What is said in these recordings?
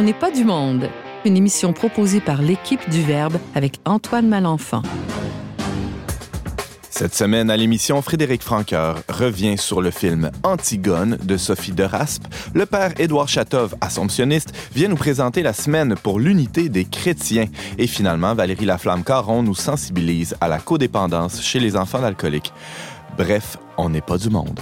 On n'est pas du monde, une émission proposée par l'équipe du Verbe avec Antoine Malenfant. Cette semaine à l'émission, Frédéric Franqueur revient sur le film Antigone de Sophie de Raspe. Le père Édouard Chatov, assomptionniste, vient nous présenter la semaine pour l'unité des chrétiens. Et finalement, Valérie Laflamme-Caron nous sensibilise à la codépendance chez les enfants d'alcooliques. Bref, on n'est pas du monde.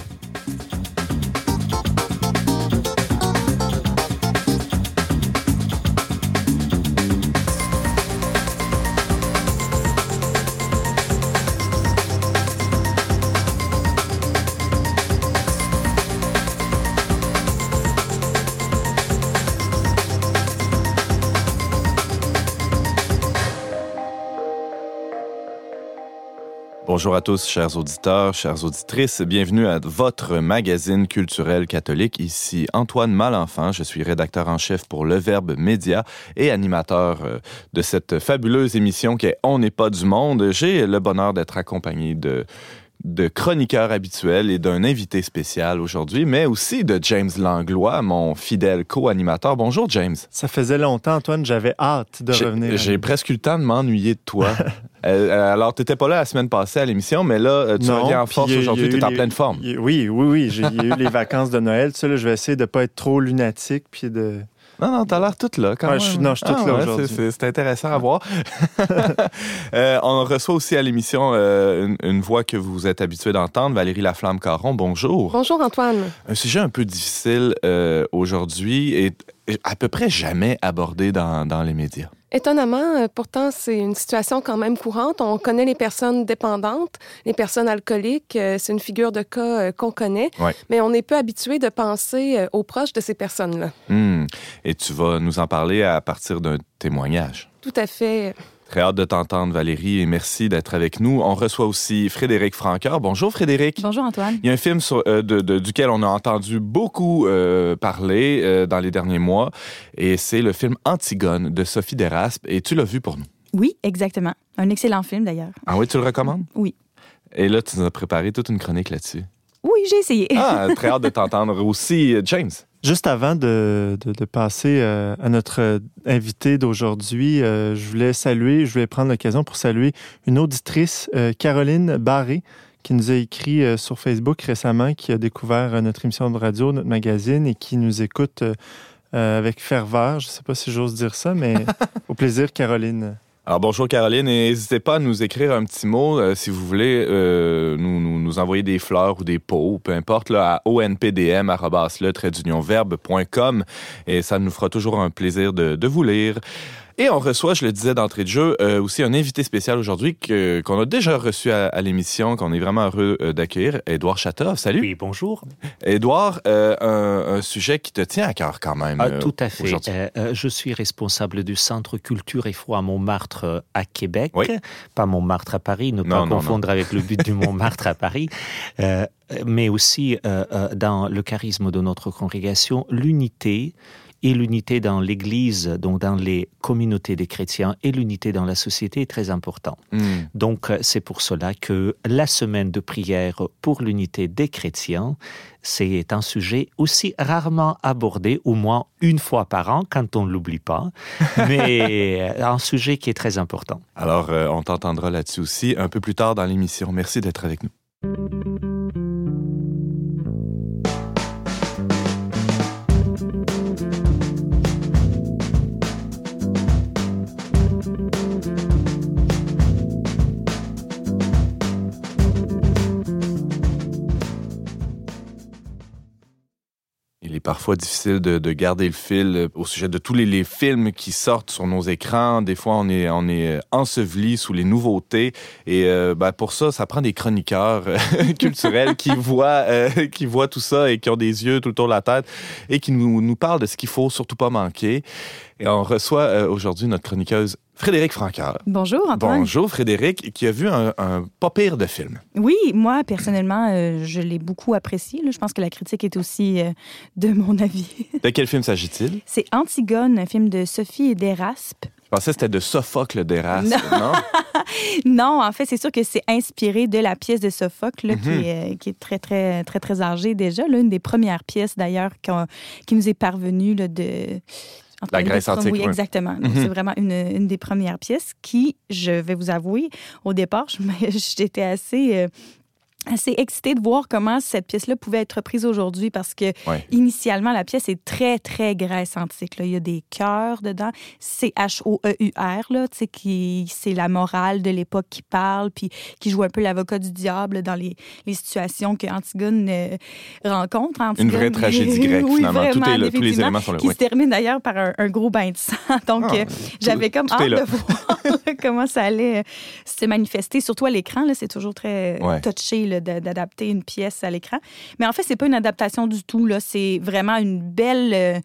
Bonjour à tous, chers auditeurs, chères auditrices. Bienvenue à votre magazine culturel catholique. Ici Antoine Malenfant. Je suis rédacteur en chef pour Le Verbe Média et animateur euh, de cette fabuleuse émission qui est On n'est pas du monde. J'ai le bonheur d'être accompagné de de chroniqueur habituel et d'un invité spécial aujourd'hui, mais aussi de James Langlois, mon fidèle co-animateur. Bonjour James. Ça faisait longtemps, Antoine, j'avais hâte de revenir. J'ai presque eu le temps de m'ennuyer de toi. Euh, alors, tu n'étais pas là la semaine passée à l'émission, mais là, euh, tu reviens en force aujourd'hui, tu es en pleine forme. oui, oui, oui. A eu les vacances de Noël. Tu sais, là, je vais essayer de ne pas être trop lunatique puis de non, non, t'as l'air toute là quand même. Je, non, je suis toute ah, là aujourd'hui. C'est intéressant à voir. euh, on reçoit aussi à l'émission euh, une, voix que vous êtes habitué d'entendre, Valérie Laflamme-Caron. Bonjour. Bonjour Antoine. Un sujet un peu difficile euh, aujourd'hui et à peu près jamais abordé dans, dans les médias. Étonnamment, euh, pourtant, c'est une situation quand même courante. On connaît les personnes dépendantes, les personnes alcooliques. Euh, c'est une figure de cas euh, qu'on connaît. Mais on est peu habitué de penser aux proches de ces personnes-là. Hmm. Et tu vas nous en parler à partir d'un témoignage. Tout à fait. Très hâte de t'entendre, Valérie, et merci d'être avec nous. On reçoit aussi Frédéric Franqueur. Bonjour, Frédéric. Bonjour, Antoine. Il y a un film euh, duquel on a entendu beaucoup euh, parler euh, dans les derniers mois, et c'est le film Antigone de Sophie Deraspe, et tu l'as vu pour nous. Oui, exactement. Un excellent film, d'ailleurs. Ah oui, tu le recommandes? Oui. Et là, tu nous as préparé toute une chronique là-dessus. Oui, j'ai essayé. Ah, très hâte de t'entendre aussi, James. Juste avant de, de, passer euh, à notre invité d'aujourd'hui, euh, je voulais saluer, je voulais prendre l'occasion pour saluer une auditrice, euh, Caroline Barré, qui nous a écrit sur Facebook récemment, qui a découvert notre émission de radio, notre magazine, et qui nous écoute avec ferveur. Je ne sais pas si j'ose dire ça, mais au plaisir, Caroline. Alors bonjour Caroline, n'hésitez pas à nous écrire un petit mot euh, si vous voulez euh, nous, nous, nous, envoyer des fleurs ou des pots, peu importe, là, à onpdm et ça nous fera toujours un plaisir de, de vous lire. Et on reçoit, je le disais d'entrée de jeu, euh, aussi un invité spécial aujourd'hui qu'on a déjà reçu à, l'émission, qu'on est vraiment heureux euh, d'accueillir, Édouard Chatov. Salut. Oui, bonjour. Édouard, euh, un, sujet qui te tient à cœur quand même. Ah, tout à fait. je suis responsable du Centre Culture et Foi à Montmartre à Québec. Oui. Pas Montmartre à Paris, ne pas confondre avec le but du Montmartre à Paris. mais aussi dans le charisme de notre congrégation, l'unité et l'unité dans l'Église, donc dans les communautés des chrétiens, et l'unité dans la société est très important. Hmm. Donc c'est pour cela que la semaine de prière pour l'unité des chrétiens, c'est un sujet aussi rarement abordé, au moins une fois par an, quand on ne l'oublie pas, mais un sujet qui est très important. Alors, euh, on t'entendra là-dessus aussi un peu plus tard dans l'émission. Merci d'être avec nous. Parfois difficile de, garder le fil euh, au sujet de tous les, films qui sortent sur nos écrans. Des fois, on est, on est euh, enseveli sous les nouveautés. Et euh, ben, pour ça, ça prend des chroniqueurs culturels qui voient, qui voient tout ça et qui ont des yeux tout autour de la tête et qui nous, nous parlent de ce qu'il faut surtout pas manquer. Et on reçoit aujourd'hui notre chroniqueuse Frédéric Francaire. Bonjour, Antoine. Bonjour, Frédéric, qui a vu un, pas pire de film. Oui, moi, personnellement, euh, je l'ai beaucoup apprécié. Je pense que la critique est aussi euh, de mon avis. de quel film s'agit-il? C'est Antigone, un film de Sophie Deraspe. Je pensais que c'était de Sophocle d'Erasme, non? non? en fait, c'est sûr que c'est inspiré de la pièce de Sophocle, qui, mhm. est, qui, est, très, très, très, très âgée déjà. L'une des premières pièces, d'ailleurs, qui nous est parvenue de la Grèce antique. Oui, exactement. Mhm. C'est vraiment une, une, des premières pièces qui, je vais vous avouer, au départ, j'étais assez euh, assez excitée de voir comment cette pièce-là pouvait être prise aujourd'hui parce que initialement la pièce est très très Grèce antique. Là. Il y a des cœurs dedans, c'est H O E U R là, tu sais qui c'est la morale de l'époque qui parle puis qui joue un peu l'avocat du diable dans les, les situations que Antigone euh, rencontre. Une vraie tragédie grecque finalement. tous les éléments sont là. Qui se termine d'ailleurs par un, gros bain de sang. Donc ah, euh, j'avais comme hâte de voir comment ça allait euh, se manifester, surtout à l'écran. C'est toujours très touché d'adapter une pièce à l'écran. Mais en fait, c'est pas une adaptation du tout. C'est vraiment une belle,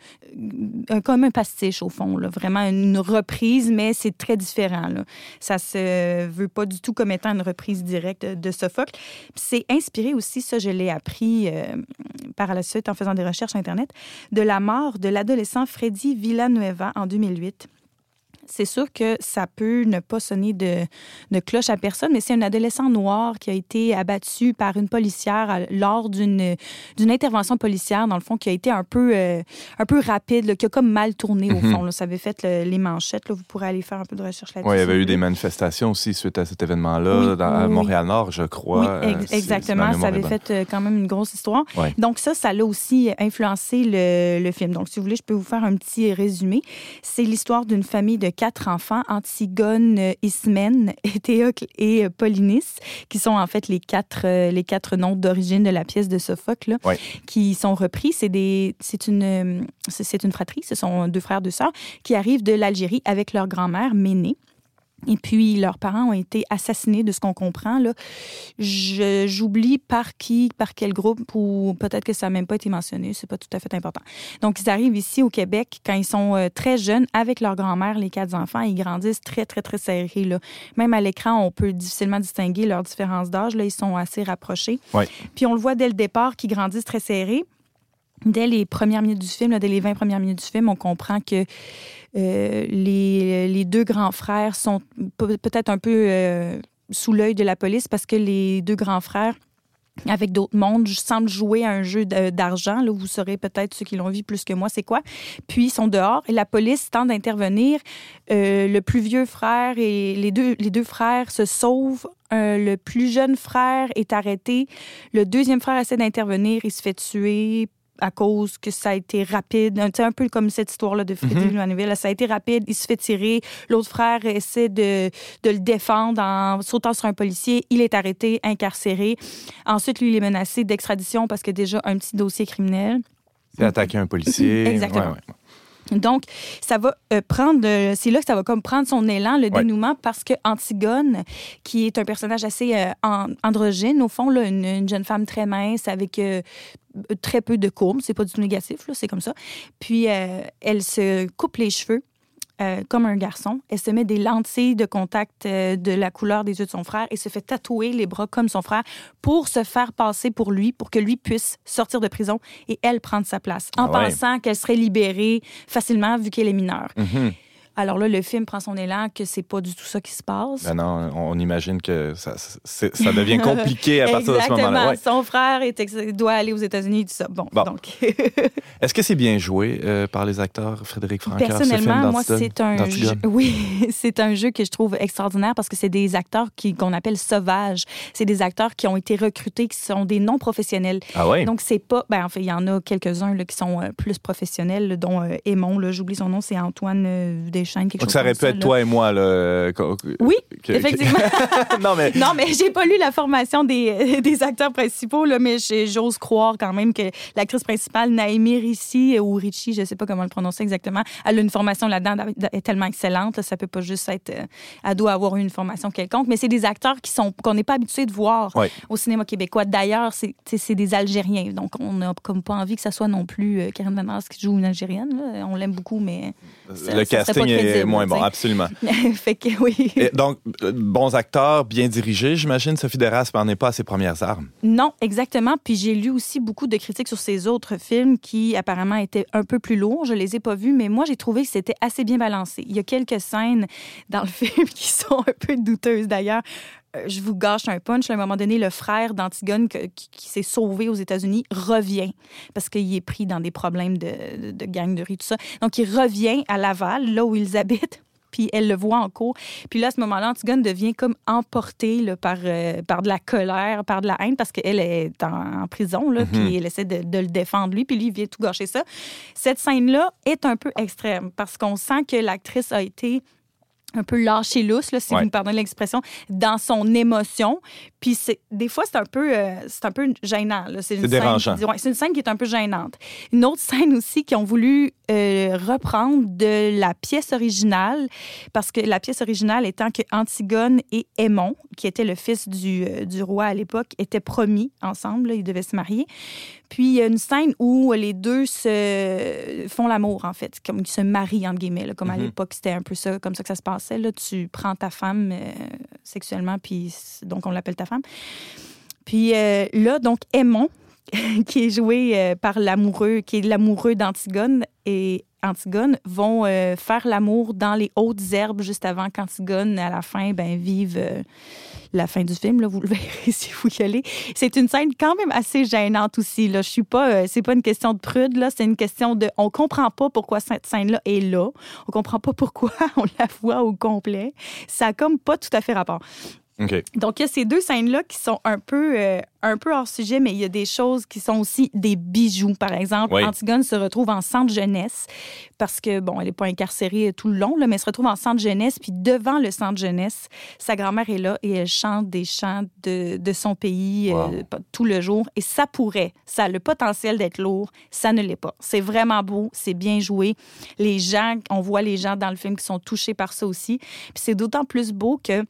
euh, comme un pastiche au fond. Là. Vraiment une reprise, mais c'est très différent. Là. Ça se veut pas du tout comme étant une reprise directe de Sophocle. C'est inspiré aussi, ça je l'ai appris euh, par la suite en faisant des recherches Internet, de la mort de l'adolescent Freddy Villanueva en 2008 c'est sûr que ça peut ne pas sonner de, de cloche à personne, mais c'est un adolescent noir qui a été abattu par une policière lors d'une intervention policière, dans le fond, qui a été un peu, euh, un peu rapide, qui a comme mal tourné, au mhm. fond. Ça avait fait les manchettes. Là. Vous pourrez aller faire un peu de recherche là-dessus. Oui, il y avait eu des manifestations aussi suite à cet événement-là, à Montréal-Nord, je crois. Oui, euh, exactement. ça avait fait euh, quand même une grosse histoire. Donc ça, ça l'a aussi influencé le, le film. Donc, si vous voulez, je peux vous faire un petit résumé. C'est l'histoire d'une famille de quatre enfants, Antigone, euh, Ismène, Théocle et euh, Polynice, qui sont en fait les quatre, euh, les quatre noms d'origine de la pièce de Sophocle, qui sont repris. C'est des, c'est une, c'est une fratrie, ce sont deux frères, deux sœurs, qui arrivent de l'Algérie avec leur grand-mère Ménée. Et puis, leurs parents ont été assassinés, de ce qu'on comprend. Là. j'oublie par qui, par quel groupe, ou peut-être que ça n'a même pas été mentionné. C'est pas tout à fait important. Donc, ils arrivent ici au Québec quand ils sont euh, très jeunes, avec leur grand-mère, les quatre enfants. Ils grandissent très, très, très serrés. Là. Même à l'écran, on peut difficilement distinguer leurs différences d'âge. Là, ils sont assez rapprochés. Puis, on le voit dès le départ qu'ils grandissent très serrés dès les premières minutes du film, dès les 20 premières minutes du film, on comprend que euh, les, deux grands frères sont peut-être un peu euh, sous l'œil de la police parce que les deux grands frères avec d'autres mondes, semblent jouer à un jeu d'argent. Là, vous saurez peut-être ceux qui l'ont vu plus que moi, c'est quoi. Puis ils sont dehors et la police tente d'intervenir. Euh, le plus vieux frère et les deux, les deux frères se sauvent. le plus jeune frère est arrêté. Le deuxième frère essaie d'intervenir. Il se fait tuer à cause que ça a été rapide. Un, un peu comme cette histoire-là de Freddy mm Ça a été rapide, il se fait tirer. L'autre frère essaie de, de, le défendre en sautant sur un policier. Il est arrêté, incarcéré. Ensuite, lui, il est menacé d'extradition parce qu'il a déjà un petit dossier criminel. Il a attaqué un policier. Exactement. Donc, ça va euh, prendre, c'est là que ça va comme prendre son élan, le dénouement, parce que Antigone, qui est un personnage assez euh, androgyne, au fond, là, une, jeune femme très mince avec euh, très peu de courbes, c'est pas du tout négatif, c'est comme ça. Puis euh, elle se coupe les cheveux. Euh, comme un garçon. Elle se met des lentilles de contact euh, de la couleur des yeux de son frère et se fait tatouer les bras comme son frère pour se faire passer pour lui, pour que lui puisse sortir de prison et elle prendre sa place, en ah pensant qu'elle serait libérée facilement vu qu'elle est mineure. Mm-hmm. Alors là, le film prend son élan que c'est pas du tout ça qui se passe. Ben non, on imagine que ça, ça devient compliqué à partir de ce moment-là. Ouais. Son frère doit aller aux États-Unis, tout ça. Bon, donc. Est-ce que c'est bien joué euh, par les acteurs, Frédéric Francoeur? Personnellement, moi, c'est un jeu. Oui, c'est un jeu que je trouve extraordinaire parce que c'est des acteurs qu'on appelle sauvages. C'est des acteurs qui ont été recrutés, qui sont des non professionnels. Ah oui? Donc c'est pas. Ben en fait, il y en a quelques-uns qui sont euh, plus professionnels, dont euh, Aimon. J'oublie son nom, c'est Antoine donc, ça aurait pu être toi et moi. Là, oui, effectivement. non, mais, non, mais j'ai pas lu la formation des, des acteurs principaux, là, mais j'ose croire quand même que l'actrice principale, Naomi Ricci, ou Ricci, je sais pas comment le prononcer exactement, elle a une formation là-dedans est tellement excellente. ça peut pas juste être. Euh, elle doit avoir eu une formation quelconque, mais c'est des acteurs qui sont qu'on n'est pas habitué de voir au cinéma québécois. D'ailleurs, c'est des Algériens. Donc, on n'a comme pas envie que ça soit non plus euh, Karen Van qui joue une Algérienne. On l'aime beaucoup, mais. le casting est moins bon, absolument. fait que oui. donc, euh, bons acteurs, bien dirigés, j'imagine. Sophie Deras n'en est pas à ses premières armes. Non, exactement. Puis j'ai lu aussi beaucoup de critiques sur ses autres films qui apparemment étaient un peu plus lourds. Je les ai pas vus, mais moi j'ai trouvé que c'était assez bien balancé. Il y a quelques scènes dans le film qui sont un peu douteuses d'ailleurs je vous gâche un punch. À un moment donné, le frère d'Antigone qui, s'est sauvé aux États-Unis revient parce qu'il est pris dans des problèmes de, de, gang de rue, tout ça. Donc, il revient à Laval, là où ils habitent, puis elle le voit en cours. Puis là, à ce moment-là, Antigone devient comme emportée par, euh, par de la colère, par de la haine, parce qu'elle est en, prison, là, puis mhm. elle essaie de, de, le défendre, lui, puis lui, il vient tout gâcher ça. Cette scène-là est un peu extrême, parce qu'on sent que l'actrice a été un peu lâché lousse, là, si vous me pardonnez l'expression, dans son émotion. Puis des fois, c'est un peu, euh, c'est un peu gênant. C'est, dérangeant. c'est une scène qui est un peu gênante. Une autre scène aussi qui ont voulu euh, reprendre de la pièce originale, parce que la pièce originale étant que Antigone et Aimon, qui était le fils du, euh, du roi à l'époque, étaient promis ensemble, ils devaient se marier. Puis il y a une scène où les deux se font l'amour, en fait, comme ils se marient, entre guillemets, comme à mhm. l'époque, c'était un peu ça, comme ça que ça se passait. Là. Tu prends ta femme sexuellement, puis donc on l'appelle ta femme. Puis euh, là, donc, Aimon, qui est joué euh, par l'amoureux, qui est l'amoureux d'Antigone, et Antigone vont faire l'amour dans les hautes herbes juste avant qu'Antigone, à la fin, ben, vive la fin du film, là, vous le verrez si vous y allez. C'est une scène quand même assez gênante aussi. Là. Je suis pas, euh, c'est pas une question de prude, là, c'est une question de, on comprend pas pourquoi cette scène-là est là. On comprend pas pourquoi on la voit au complet. Ça a comme pas tout à fait rapport. Donc, il y a ces deux scènes-là qui sont un peu, euh, un peu hors sujet, mais il y a des choses qui sont aussi des bijoux. Par exemple, Antigone se retrouve en centre jeunesse parce que, bon, elle n'est pas incarcérée tout le long, là, mais elle se retrouve en centre jeunesse. Puis devant le centre jeunesse, sa grand-mère est là et elle chante des chants de, de son pays euh, tout le jour. Et ça pourrait, ça a le potentiel d'être lourd, ça ne l'est pas. C'est vraiment beau, c'est bien joué. Les gens, on voit les gens dans le film qui sont touchés par ça aussi. Puis c'est d'autant plus beau que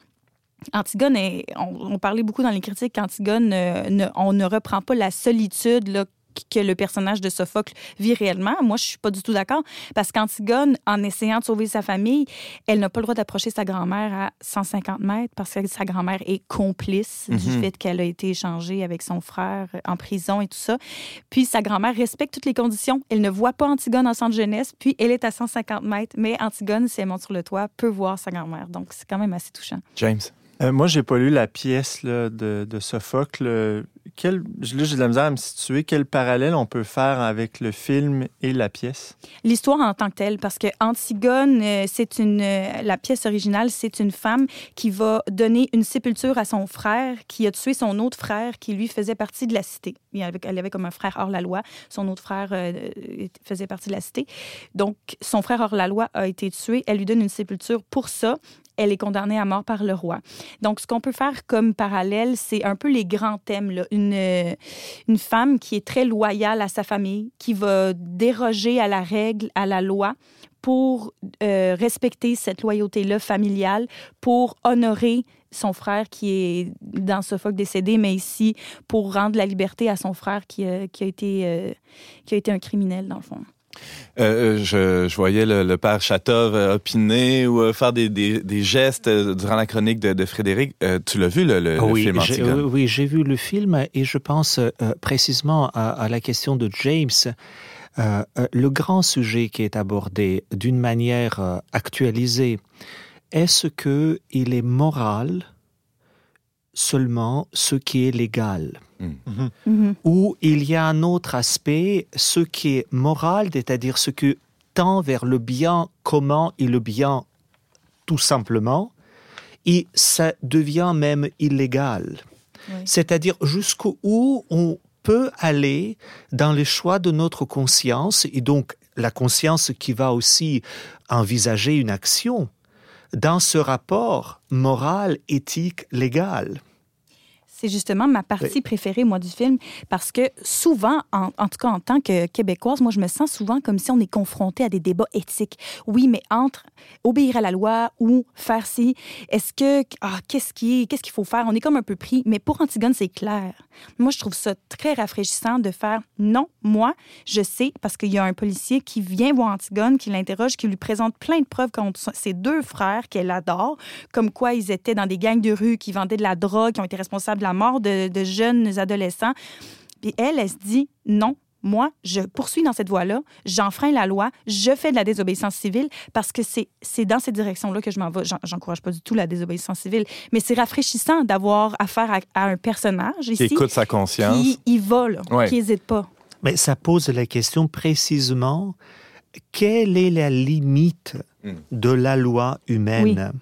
Antigone, on, parlait beaucoup dans les critiques qu'Antigone, euh, on ne reprend pas la solitude que le personnage de Sophocle vit réellement. Moi, je suis pas du tout d'accord parce qu'Antigone, en essayant de sauver sa famille, elle n'a pas le droit d'approcher sa grand-mère à 150 mètres parce que sa grand-mère est complice du mhm. fait qu'elle a été échangée avec son frère en prison et tout ça. Puis sa grand-mère respecte toutes les conditions. Elle ne voit pas Antigone en centre jeunesse, puis elle est à 150 mètres, mais Antigone, si elle monte sur le toit, peut voir sa grand-mère. Donc, c'est quand même assez touchant. James? Euh, moi, j'ai pas lu la pièce là, de, de, Sophocle. Quel, là, j'ai de la misère à me situer. Quel parallèle on peut faire avec le film et la pièce? L'histoire en tant que telle, parce que Antigone, euh, c'est une, euh, la pièce originale, c'est une femme qui va donner une sépulture à son frère qui a tué son autre frère qui, lui, faisait partie de la cité. Elle avait comme un frère hors la loi. Son autre frère faisait partie de la cité. Donc, son frère hors la loi a été tué. Elle lui donne une sépulture pour ça elle est condamnée à mort par le roi. Donc, ce qu'on peut faire comme parallèle, c'est un peu les grands thèmes. Là. Une, euh, une femme qui est très loyale à sa famille, qui va déroger à la règle, à la loi, pour euh, respecter cette loyauté-là familiale, pour honorer son frère qui est dans ce Sophocle décédé, mais ici pour rendre la liberté à son frère qui, qui a, été, euh, qui a été un criminel, dans le fond. Euh, euh, je, voyais le, père Chatov euh, opiner ou faire des, gestes durant la chronique de, Frédéric. tu l'as vu, le, oui, film Antigone? Oui, j'ai vu le film et je pense précisément à, la question de James. le grand sujet qui est abordé d'une manière actualisée, est-ce qu'il est moral seulement ce qui est légal? Mm-hmm. Mm-hmm. Ou il y a un autre aspect, ce qui est moral, c'est-à-dire ce qui tend vers le bien commun et le bien tout simplement, et ça devient même illégal. C'est-à-dire jusqu'où on peut aller dans les choix de notre conscience, et donc la conscience qui va aussi envisager une action dans ce rapport moral, éthique, légal. C'est justement ma partie préférée, moi, du film, parce que souvent, en, tout cas en tant que Québécoise, moi, je me sens souvent comme si on est confronté à des débats éthiques. Oui, mais entre obéir à la loi ou faire ci, est-ce que, ah, qu'est-ce qui qu'est-ce qu'il faut faire? On est comme un peu pris, mais pour Antigone, c'est clair. Moi, je trouve ça très rafraîchissant de faire non, moi, je sais, parce qu'il y a un policier qui vient voir Antigone, qui l'interroge, qui lui présente plein de preuves contre ses deux frères qu'elle adore, comme quoi ils étaient dans des gangs de rue, qui vendaient de la drogue, qui ont été responsables la mort de, jeunes adolescents. Puis elle, elle se dit non, moi, je poursuis dans cette voie-là, j'enfreins la loi, je fais de la désobéissance civile parce que c'est dans cette direction-là que je m'en vais. J'encourage pas du tout la désobéissance civile, mais c'est rafraîchissant d'avoir affaire à, un personnage ici. Qui écoute sa conscience. Qui y va, qui n'hésite pas. Mais ça pose la question précisément quelle est la limite. De la loi humaine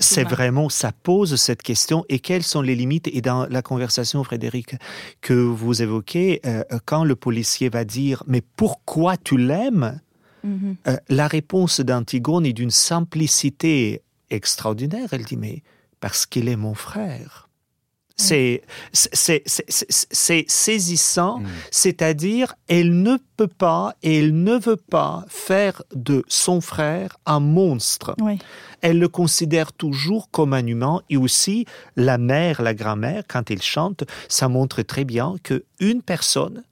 C'est vraiment, ça pose cette question. Et quelles sont les limites? Et dans la conversation, Frédéric, que vous évoquez, euh, quand le policier va dire Mais pourquoi tu l'aimes? Mhm. euh, La réponse d'Antigone est d'une simplicité extraordinaire. Elle dit Mais parce qu'il est mon frère. C'est saisissant, mm. c'est-à-dire elle ne peut pas et elle ne veut pas faire de son frère un monstre. Elle le considère toujours comme un humain. Et aussi la mère, la grand-mère, quand elle chante, ça montre très bien que une personne,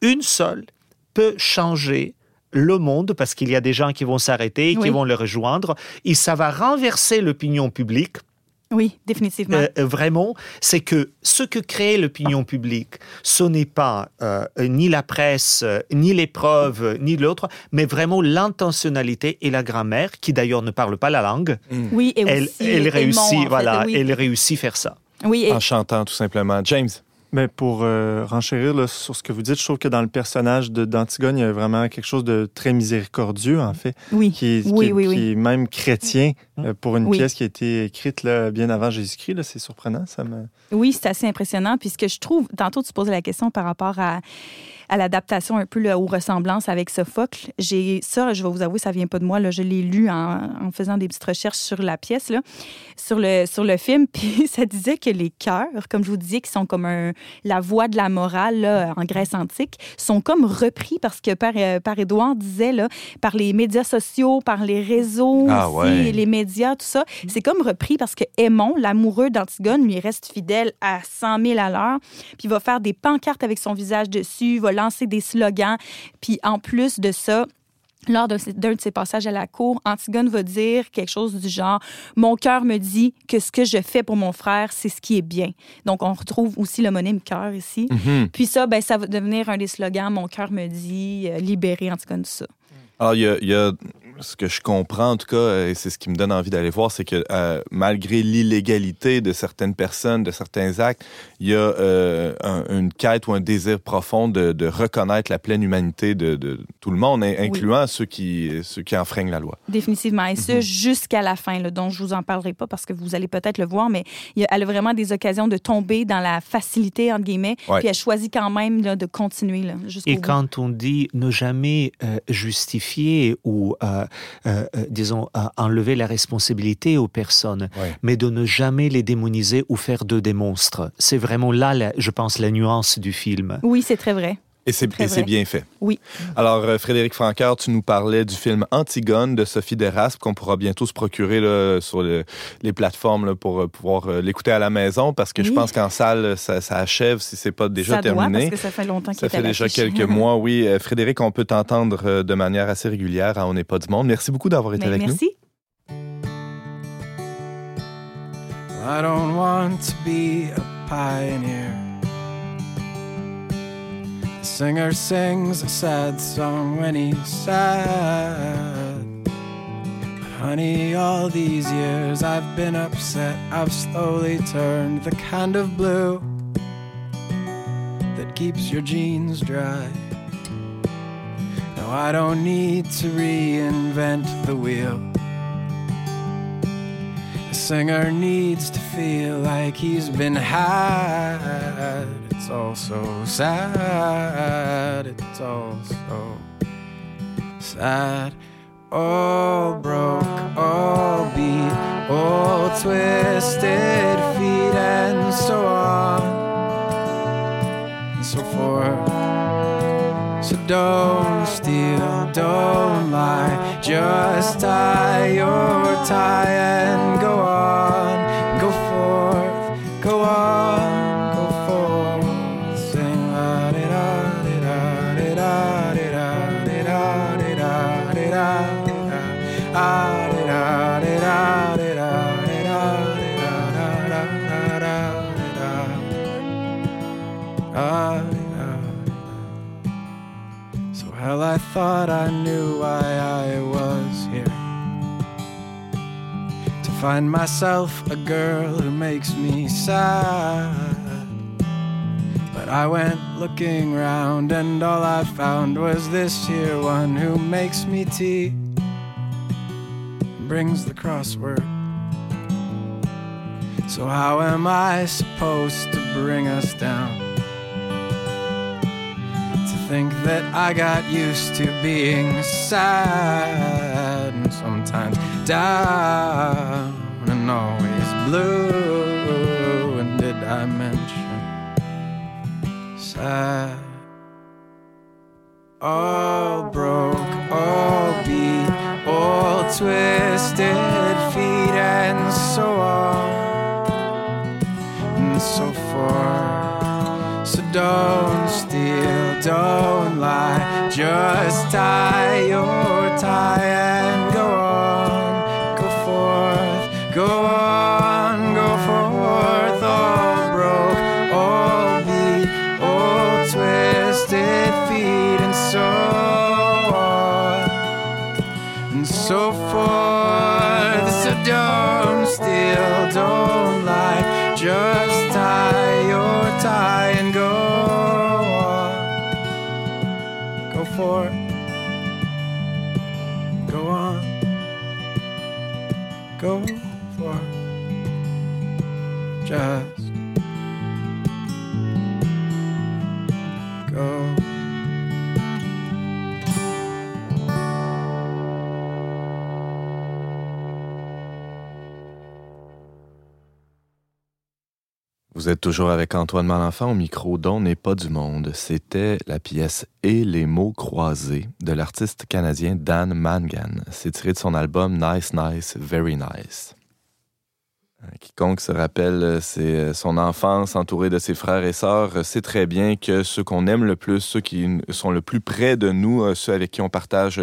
une seule, peut changer le monde parce qu'il y a des gens qui vont s'arrêter, qui vont le rejoindre, et ça va renverser l'opinion publique oui, définitivement. Euh, euh, vraiment, c'est que ce que crée l'opinion publique, ce n'est pas euh, ni la presse, ni les preuves, ni l'autre, mais vraiment l'intentionnalité et la grammaire, qui d'ailleurs ne parle pas la langue. Mm. Oui, et elle, aussi, elle réussit, voilà, elle réussit faire ça. Oui, En chantant, tout simplement. James. Mais pour euh, renchérir sur ce que vous dites, je trouve que dans le personnage d'Antigone, il y a vraiment quelque chose de très miséricordieux, en fait. Oui. Qui est, oui, oui, qui est même chrétien euh, pour une pièce qui a été écrite là, bien avant Jésus-Christ. C'est surprenant. Ça me... Oui, c'est assez impressionnant, puisque je trouve, tantôt tu posais la question par rapport à à l'adaptation un peu là, aux ressemblances avec Sophocle. J'ai ça, je vais vous avouer, ça vient pas de moi. Là, je l'ai lu en, faisant des petites recherches sur la pièce, là, sur le sur le film. Puis ça disait que les cœurs, comme je vous disais, qui sont comme un, la voix de la morale là, en Grèce antique, sont comme repris parce que par euh, par Édouard disait là, par les médias sociaux, par les réseaux, ah, les médias, tout ça, c'est comme repris parce que Aimon, l'amoureux d'Antigone, lui reste fidèle à 100 000 à l'heure. Puis il va faire des pancartes avec son visage dessus, va lancer des slogans. Puis en plus de ça, lors d'un de ses passages à la cour, Antigone va dire quelque chose du genre Mon cœur me dit que ce que je fais pour mon frère, c'est ce qui est bien. Donc, on retrouve aussi l'homonyme cœur ici. Mm-hmm. Puis ça, ben, ça va devenir un des slogans Mon cœur me dit, euh, libérer Antigone de ça. Alors, il y a ce que je comprends en tout cas, et c'est ce qui me donne envie d'aller voir, c'est que euh, malgré l'illégalité de certaines personnes, de certains actes, il y a euh, une quête ou un désir profond de, reconnaître la pleine humanité de, tout le monde, incluant ceux, qui, ceux qui enfreignent la loi. Définitivement. Et ce, mhm. jusqu'à la fin, là, dont je vous en parlerai pas parce que vous allez peut-être le voir, mais elle a vraiment des occasions de tomber dans la facilité, entre guillemets, puis elle choisit quand même de continuer Et quand on dit ne jamais euh, justifier ou euh, euh, disons, enlever la responsabilité aux personnes, mais de ne jamais les démoniser ou faire d'eux des monstres. C'est vraiment là, je pense, la nuance du film. Oui, c'est très vrai. Et c'est bien fait. Oui. Alors, euh, Frédéric Francaire, tu nous parlais du film Antigone de Sophie Deraspe qu'on pourra bientôt se procurer là, sur les plateformes pour pouvoir l'écouter à la maison parce que je pense qu'en salle, ça, achève si c'est pas déjà ça terminé. Doit, parce que ça fait longtemps Ça fait déjà quelques mois, oui. Frédéric, on peut t'entendre de manière assez régulière à On n'est pas du monde. Merci beaucoup d'avoir été avec nous. Merci. I don't want to be a pioneer. The singer sings a sad song when he's sad. Honey, all these years I've been upset. I've slowly turned the kind of blue that keeps your jeans dry. No, I don't need to reinvent the wheel. A singer needs to feel like he's been had. It's all so sad. It's all so sad. All broke, all beat, all twisted feet, and so on and so forth. So don't steal, don't lie, just tie your tie and go on, go forth, go on. Thought I knew why I was here. To find myself a girl who makes me sad. But I went looking round, and all I found was this here one who makes me tea. Brings the crossword. So, how am I supposed to bring us down? Think that I got used to being sad and sometimes down and always blue. And did I mention sad? All broke, all beat, all twisted don't lie, just tie Vous êtes toujours avec Antoine Malenfant au micro dont n'est pas du monde. C'était la pièce Et les mots croisés de l'artiste canadien Dan Mangan. C'est tiré de son album Nice Nice Very Nice. Euh, quiconque se rappelle euh, euh, son enfance entouré de ses frères et sœurs sait très bien que ceux qu'on aime le plus, ceux qui sont le plus près de nous, ceux avec qui on partage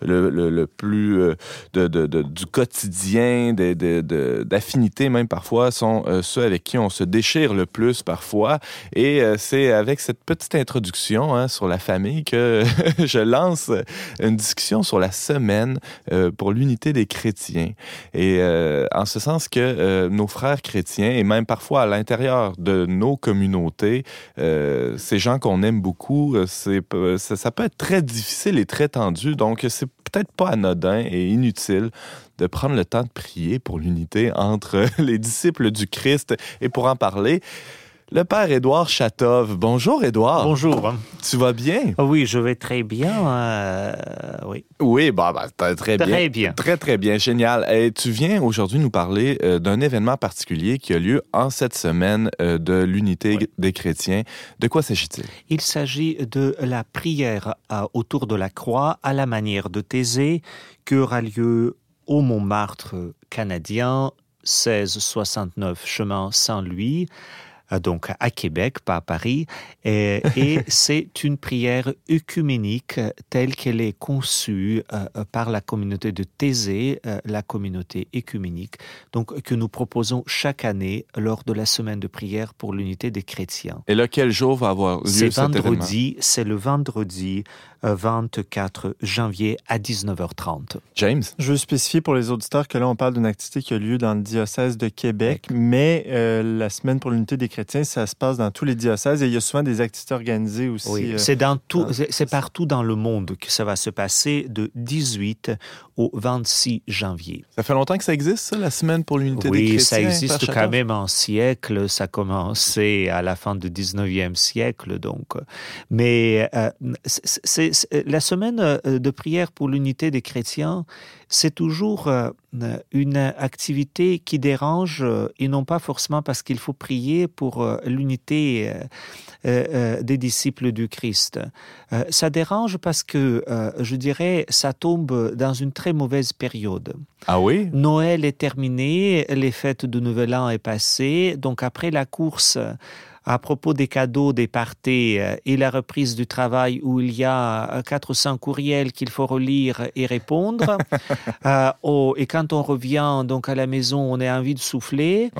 le, plus du quotidien, d'affinité même parfois, sont ceux avec qui on se déchire le plus parfois. Et c'est avec cette petite introduction hein, sur la famille que je lance une discussion sur la semaine pour l'unité des chrétiens. Et en ce sens que nos frères chrétiens et même parfois à l'intérieur de nos communautés, euh, ces gens qu'on aime beaucoup, euh, c'est, ça, ça, peut être très difficile et très tendu. Donc, c'est peut-être pas anodin et inutile de prendre le temps de prier pour l'unité entre les disciples du Christ. Et pour en parler, le père Édouard Chatov. Bonjour Édouard. Bonjour. Tu vas bien? Oui, je vais très bien. Euh, oui. Oui, bah, bah très bien. Très bien. Très, très bien. Génial. Et tu viens aujourd'hui nous parler euh, d'un événement particulier qui a lieu en cette semaine euh, de l'unité des chrétiens. De quoi s'agit-il? Il s'agit de la prière autour de la croix à la manière de Thésée qui aura lieu au Montmartre canadien, 1669 chemin Saint-Louis. Euh, donc à Québec, pas à Paris. Et, c'est une prière œcuménique telle qu'elle est conçue euh, euh, par la communauté de Thésée, la communauté œcuménique, donc que nous proposons chaque année lors de la semaine de prière pour l'unité des chrétiens. Et là, quel jour va avoir lieu C'est vendredi, c'est le vendredi 24 janvier à 19h30. James? Je veux spécifier pour les auditeurs que là, on parle d'une activité qui a lieu dans le diocèse de Québec, mais la semaine pour l'unité des chrétiens ça se passe dans tous les diocèses et il y a souvent des activités organisées aussi. Oui, euh, c'est dans tout, c'est partout dans le monde que ça va se passer de 18 au 26 janvier. Ça fait longtemps que ça existe, ça, la semaine pour l'unité des chrétiens? Oui, ça existe quand même un siècle. Ça a commencé à la fin du 19e siècle, donc. Mais euh, c'est, la semaine euh, de prière pour l'unité des chrétiens, c'est toujours une activité qui dérange et non pas forcément parce qu'il faut prier pour euh, l'unité euh, euh, des disciples du Christ. ça dérange parce que, je dirais, ça tombe dans une très mauvaise période. Ah oui? Noël est terminé, les fêtes de Nouvel An est passé, donc après la course à propos des cadeaux, des parties euh, et la reprise du travail où il y a quatre ou cinq courriels qu'il faut relire et répondre. et quand on revient donc à la maison, on a envie de souffler.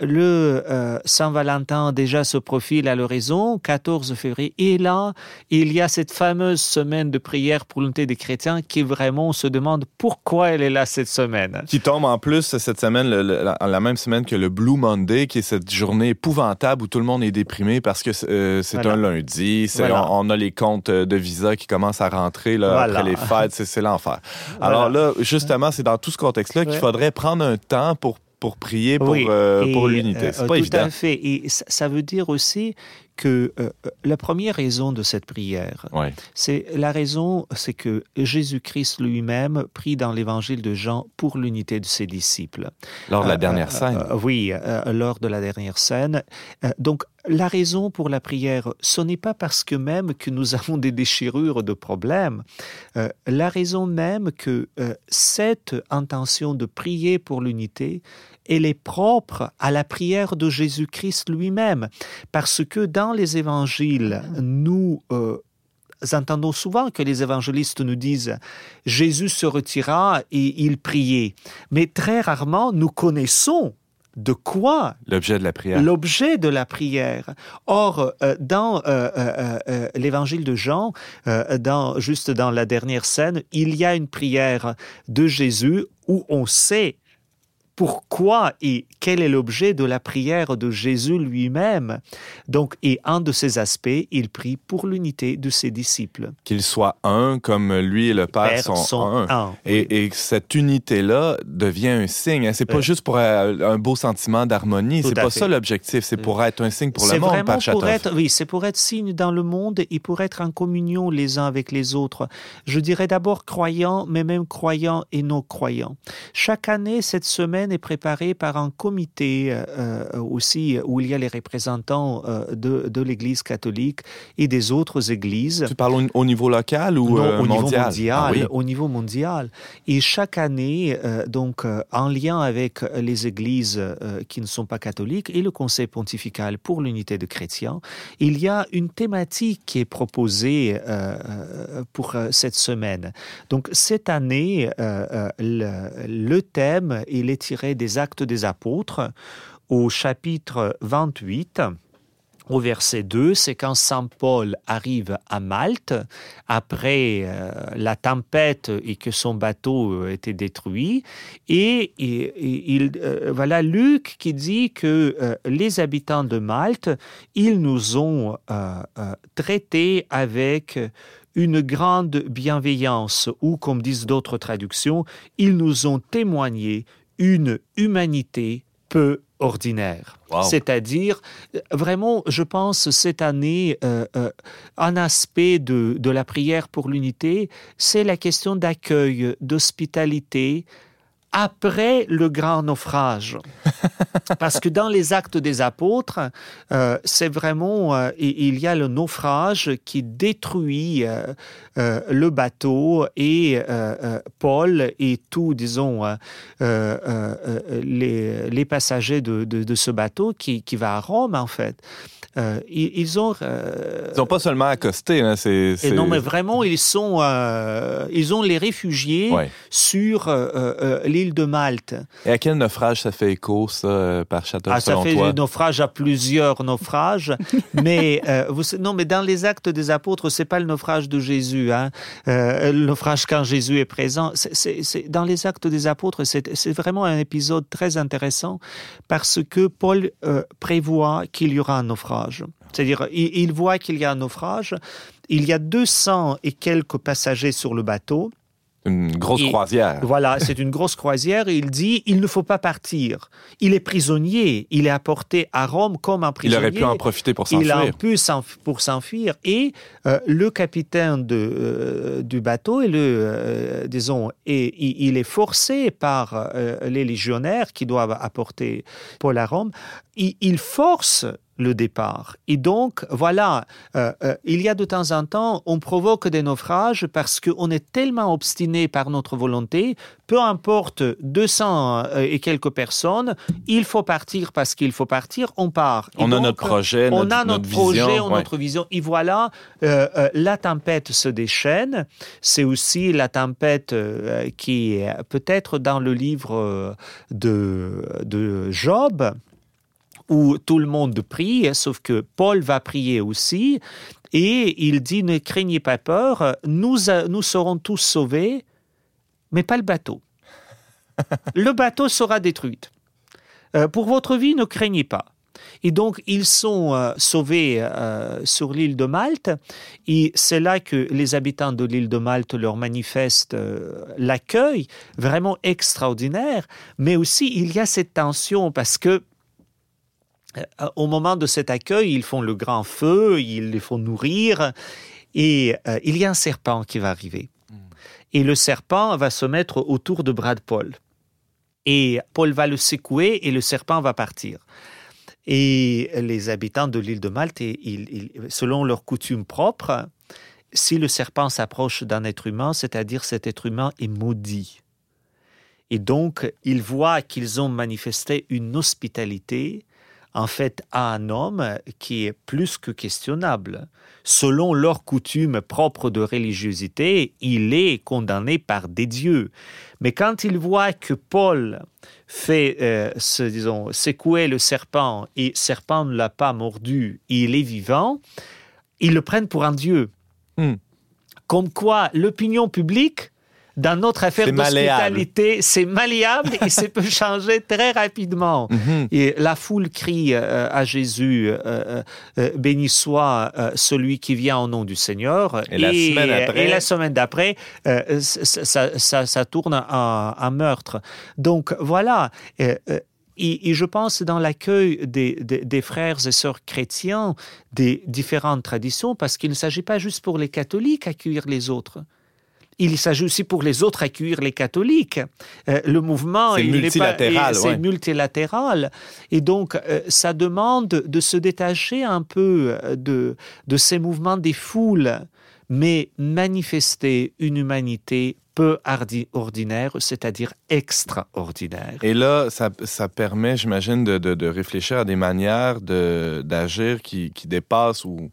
le Saint-Valentin déjà se profile à l'horizon, 14 février. Et là, il y a cette fameuse semaine de prière pour l'unité des chrétiens qui vraiment on se demande pourquoi elle est là cette semaine. Qui tombe en plus cette semaine, la, même semaine que le Blue Monday, qui est cette journée épouvantable où tout le monde est déprimé parce que euh, c'est un lundi, on, a les comptes de visa qui commencent à rentrer là, après les fêtes, c'est l'enfer. Alors là, justement, c'est dans tout ce contexte-là qu'il faudrait prendre un temps pour pour prier pour, euh, pour l'unité. C'est pas tout évident. Tout à fait. Et ça veut dire aussi que euh, la première raison de cette prière, c'est la raison, c'est que Jésus-Christ lui-même prie dans l'évangile de Jean pour l'unité de ses disciples. Lors de la dernière scène. oui, lors de la dernière scène. donc, la raison pour la prière, ce n'est pas parce que même que nous avons des déchirures de problèmes. la raison même que cette intention de prier pour l'unité, elle est propre à la prière de Jésus-Christ lui-même, parce que dans les évangiles, nous euh, entendons souvent que les évangélistes nous disent Jésus se retira et il priait, mais très rarement nous connaissons de quoi L'objet de la prière. L'objet de la prière. Or, euh, dans euh, l'évangile de Jean, dans, juste dans la dernière scène, il y a une prière de Jésus où on sait pourquoi et quel est l'objet de la prière de Jésus lui-même. Donc, et un de ces aspects, il prie pour l'unité de ses disciples. Qu'ils soient un comme lui et le Père, sont, un. Et, cette unité-là devient un signe. Hein. C'est pas juste pour euh, un beau sentiment d'harmonie. C'est pas ça l'objectif. C'est pour être un signe pour le monde, par pour être, Oui, c'est pour être signe dans le monde et pour être en communion les uns avec les autres. Je dirais d'abord croyants, mais même croyants et non croyants. Chaque année, cette semaine, est préparé par un comité euh, euh, aussi où il y a les représentants euh, de, de l'Église catholique et des autres églises. Tu parles au, niveau local ou non, au mondial? Niveau mondial? ah Au niveau mondial. Et chaque année, donc en lien avec les églises qui ne sont pas catholiques et le Conseil pontifical pour l'unité de chrétiens, il y a une thématique qui est proposée pour cette semaine. Donc cette année, le, le thème, il est tiré des Actes des Apôtres au chapitre 28. Au verset 2, c'est quand Saint Paul arrive à Malte après euh, la tempête et que son bateau euh, était détruit. Et, il, euh, voilà Luc qui dit que les habitants de Malte, ils nous ont traités avec une grande bienveillance, ou comme disent d'autres traductions, ils nous ont témoigné une humanité peu ordinaire. C'est-à-dire, vraiment, je pense, cette année, euh, euh, un aspect de, de la prière pour l'unité, c'est la question d'accueil, d'hospitalité, après le grand naufrage. Parce que dans les actes des apôtres, euh, c'est vraiment, euh, il y a le naufrage qui détruit euh, le bateau et Paul et tous, disons, les, les, passagers de, de, de, ce bateau qui, qui va à Rome, en fait. Euh, ils, ont. Euh, ils n'ont pas seulement accosté. Hein, c'est, Non, mais vraiment, ils sont. Euh, ils ont les réfugiés sur l'île de Malte. Et à quel naufrage ça fait écho, ça, par Château ah, Ça fait toi? naufrage à plusieurs naufrages. mais, vous, non, mais dans les actes des apôtres, c'est pas le naufrage de Jésus. Hein, le naufrage quand Jésus est présent. C'est, dans les actes des apôtres, c'est, c'est vraiment un épisode très intéressant parce que Paul prévoit qu'il y aura un naufrage. C'est-à-dire, il, voit qu'il y a un naufrage, il y a 200 et quelques passagers sur le bateau, une grosse croisière. Voilà, c'est une grosse croisière et il dit il ne faut pas partir. Il est prisonnier, il est apporté à Rome comme un prisonnier. Il aurait pu en profiter pour s'enfuir. Il a pu pour s'enfuir et euh, le capitaine de, euh, du bateau et le euh, disons et, il est forcé par les légionnaires qui doivent apporter Paul à Rome. il force le départ. Et donc, voilà, euh, euh, il y a de temps en temps, on provoque des naufrages parce qu'on est tellement obstiné par notre volonté, peu importe 200 euh, et quelques personnes, il faut partir parce qu'il faut partir, on part. on a notre projet, on a notre, projet, vision, on a notre vision. Et voilà, la tempête se déchaîne. C'est aussi la tempête qui est peut-être dans le livre de, de Job où tout le monde prie, sauf que Paul va prier aussi, et il dit, ne craignez pas peur, nous, nous serons tous sauvés, mais pas le bateau. le bateau sera détruit. Euh, pour votre vie, ne craignez pas. Et donc, ils sont euh, sauvés euh, sur l'île de Malte. Et c'est là que les habitants de l'île de Malte leur manifestent l'accueil vraiment extraordinaire. Mais aussi, il y a cette tension parce que au moment de cet accueil, ils font le grand feu, ils les font nourrir, et euh, il y a un serpent qui va arriver. Hmm. Et le serpent va se mettre autour de bras de Paul. Et Paul va le secouer et le serpent va partir. Et les habitants de l'île de Malte, selon leurs coutumes propres, si le serpent s'approche d'un être humain, c'est-à-dire cet être humain est maudit. Et donc, ils voient qu'ils ont manifesté une hospitalité en fait à un homme qui est plus que questionnable. Selon leurs coutumes propres de religiosité, il est condamné par des dieux. Mais quand il voit que Paul fait, euh, disons, secouer le serpent et le serpent ne l'a pas mordu, il est vivant, ils le prennent pour un dieu. Hmm. Comme quoi l'opinion publique dans notre affaire d'hospitalité, c'est malléable et ça peut changer très rapidement. Mhm. Et la foule crie euh, à Jésus, euh, euh, béni soit celui qui vient au nom du Seigneur. Et, la semaine après, et la semaine d'après, ça, tourne en, meurtre. Donc voilà. Et, je pense dans l'accueil des, des, frères et sœurs chrétiens des différentes traditions, parce qu'il ne s'agit pas juste pour les catholiques accueillir les autres il s'agit aussi pour les autres accueillir les catholiques. Euh, le mouvement c'est multilatéral, c'est multilatéral, et donc euh, ça demande de se détacher un peu euh, de de ces mouvements des foules, mais manifester une humanité peu ordinaire, c'est-à-dire extraordinaire. Et là, ça, ça permet, j'imagine, de, de, de, réfléchir à des manières d'agir qui, qui dépassent ou,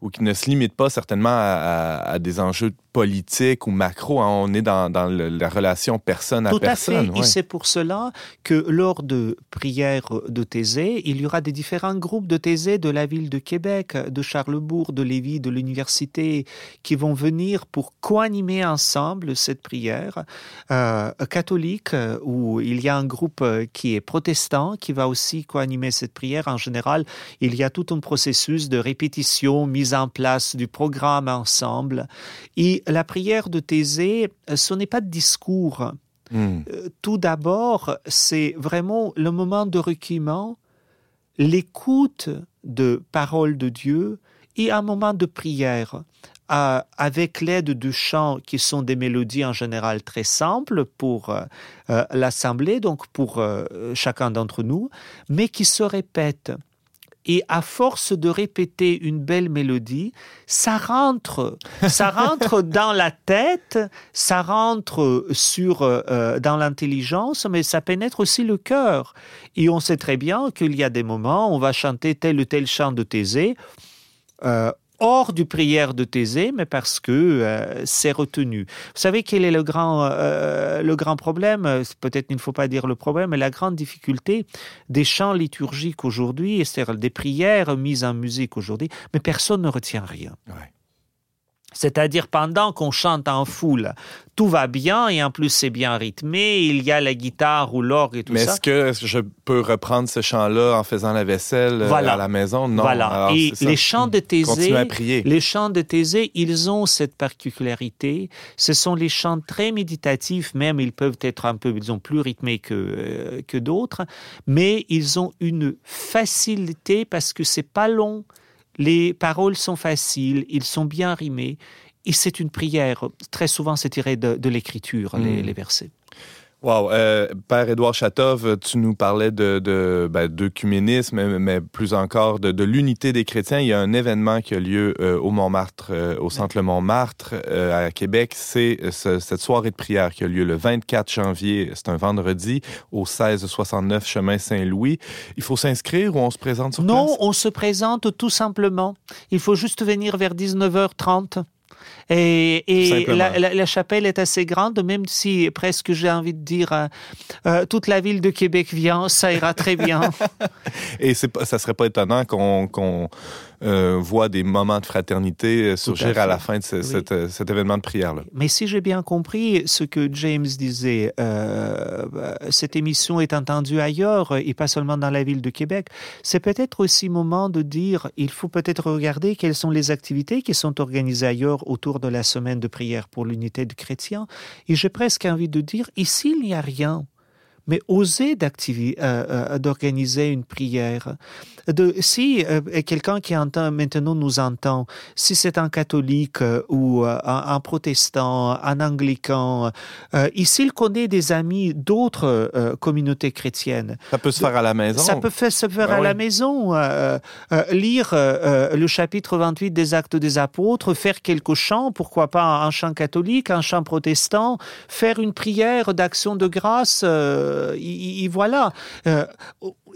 ou qui ne se limitent pas certainement à, à, des enjeux politiques ou macro. Hein. On est dans, dans la relation personne à personne. Tout à fait. Et c'est pour cela que lors de prières de Thésée, il y aura des différents groupes de Thésée de la ville de Québec, de Charlebourg, de Lévis, de l'université, qui vont venir pour co-animer ensemble cette prière euh, catholique où il y a un groupe qui est protestant qui va aussi co-animer cette prière. En général, il y a tout un processus de répétition, mise en place du programme ensemble. Et la prière de Thésée, ce n'est pas de discours. Hmm. Tout d'abord, c'est vraiment le moment de recueillement, l'écoute de paroles de Dieu et un moment de prière avec l'aide de chants qui sont des mélodies en général très simples pour euh, euh, l'assemblée, donc pour euh, chacun d'entre nous, mais qui se répètent. Et à force de répéter une belle mélodie, ça rentre, ça rentre dans la tête, ça rentre sur dans l'intelligence, mais ça pénètre aussi le cœur. Et on sait très bien qu'il y a des moments, où on va chanter tel ou tel chant de Thésée hors du prière de Thésée, mais parce que euh, c'est retenu. Vous savez quel est le grand, euh, le grand problème? Peut-être il ne faut pas dire le problème, mais la grande difficulté des chants liturgiques aujourd'hui, c'est-à-dire des prières mises en musique aujourd'hui, mais personne ne retient rien. C'est-à-dire pendant qu'on chante en foule, tout va bien et en plus c'est bien rythmé, il y a la guitare ou l'orgue et tout ça. Mais est-ce que je peux reprendre ce chant-là en faisant la vaisselle euh, à la maison? Non. Voilà. et les chants de Thésée, les chants de Thésée, ils ont cette particularité. Ce sont les chants très méditatifs, même ils peuvent être un peu, ils ont plus rythmés que euh, que d'autres, mais ils ont une facilité parce que c'est pas long. Les paroles sont faciles, ils sont bien rimés, et c'est une prière. Très souvent, c'est tiré de, l'écriture, hmm. les, versets. Wow. Euh, Père Édouard Chatov, tu nous parlais de, de ben, d'œcuménisme, mais plus encore de, de, l'unité des chrétiens. Il y a un événement qui a lieu euh, au Montmartre, euh, au Centre Le Montmartre, à Québec. C'est cette soirée de prière qui a lieu le 24 janvier, c'est un vendredi, au 1669 chemin Saint-Louis. Il faut s'inscrire ou on se présente sur non, place? Non, on se présente tout simplement. Il faut juste venir vers 19h30. Et, la, chapelle est assez grande, même si presque j'ai envie de dire euh, euh, toute la ville de Québec vient, ça ira très bien. et ça serait pas étonnant qu'on euh, voit des moments de fraternité euh, surgir à, la fin de euh, cet événement de prière-là. Mais si j'ai bien compris ce que James disait, cette émission est entendue ailleurs et pas seulement dans la ville de Québec. C'est peut-être aussi moment de dire, il faut peut-être regarder quelles sont les activités qui sont organisées ailleurs autour de la semaine de prière pour l'unité de chrétiens. Et j'ai presque envie de dire, ici, il n'y a rien mais oser d'organiser une prière de, si euh, quelqu'un qui entend maintenant nous entend, si c'est un catholique euh, ou euh, un, protestant, un anglican, ici il connaît des amis d'autres communautés chrétiennes. Ça peut se faire à la maison. Ça peut se faire ben à la maison. lire le chapitre 28 des Actes des Apôtres, faire quelques chants, pourquoi pas un chant catholique, un chant protestant, faire une prière d'action de grâce. y, voilà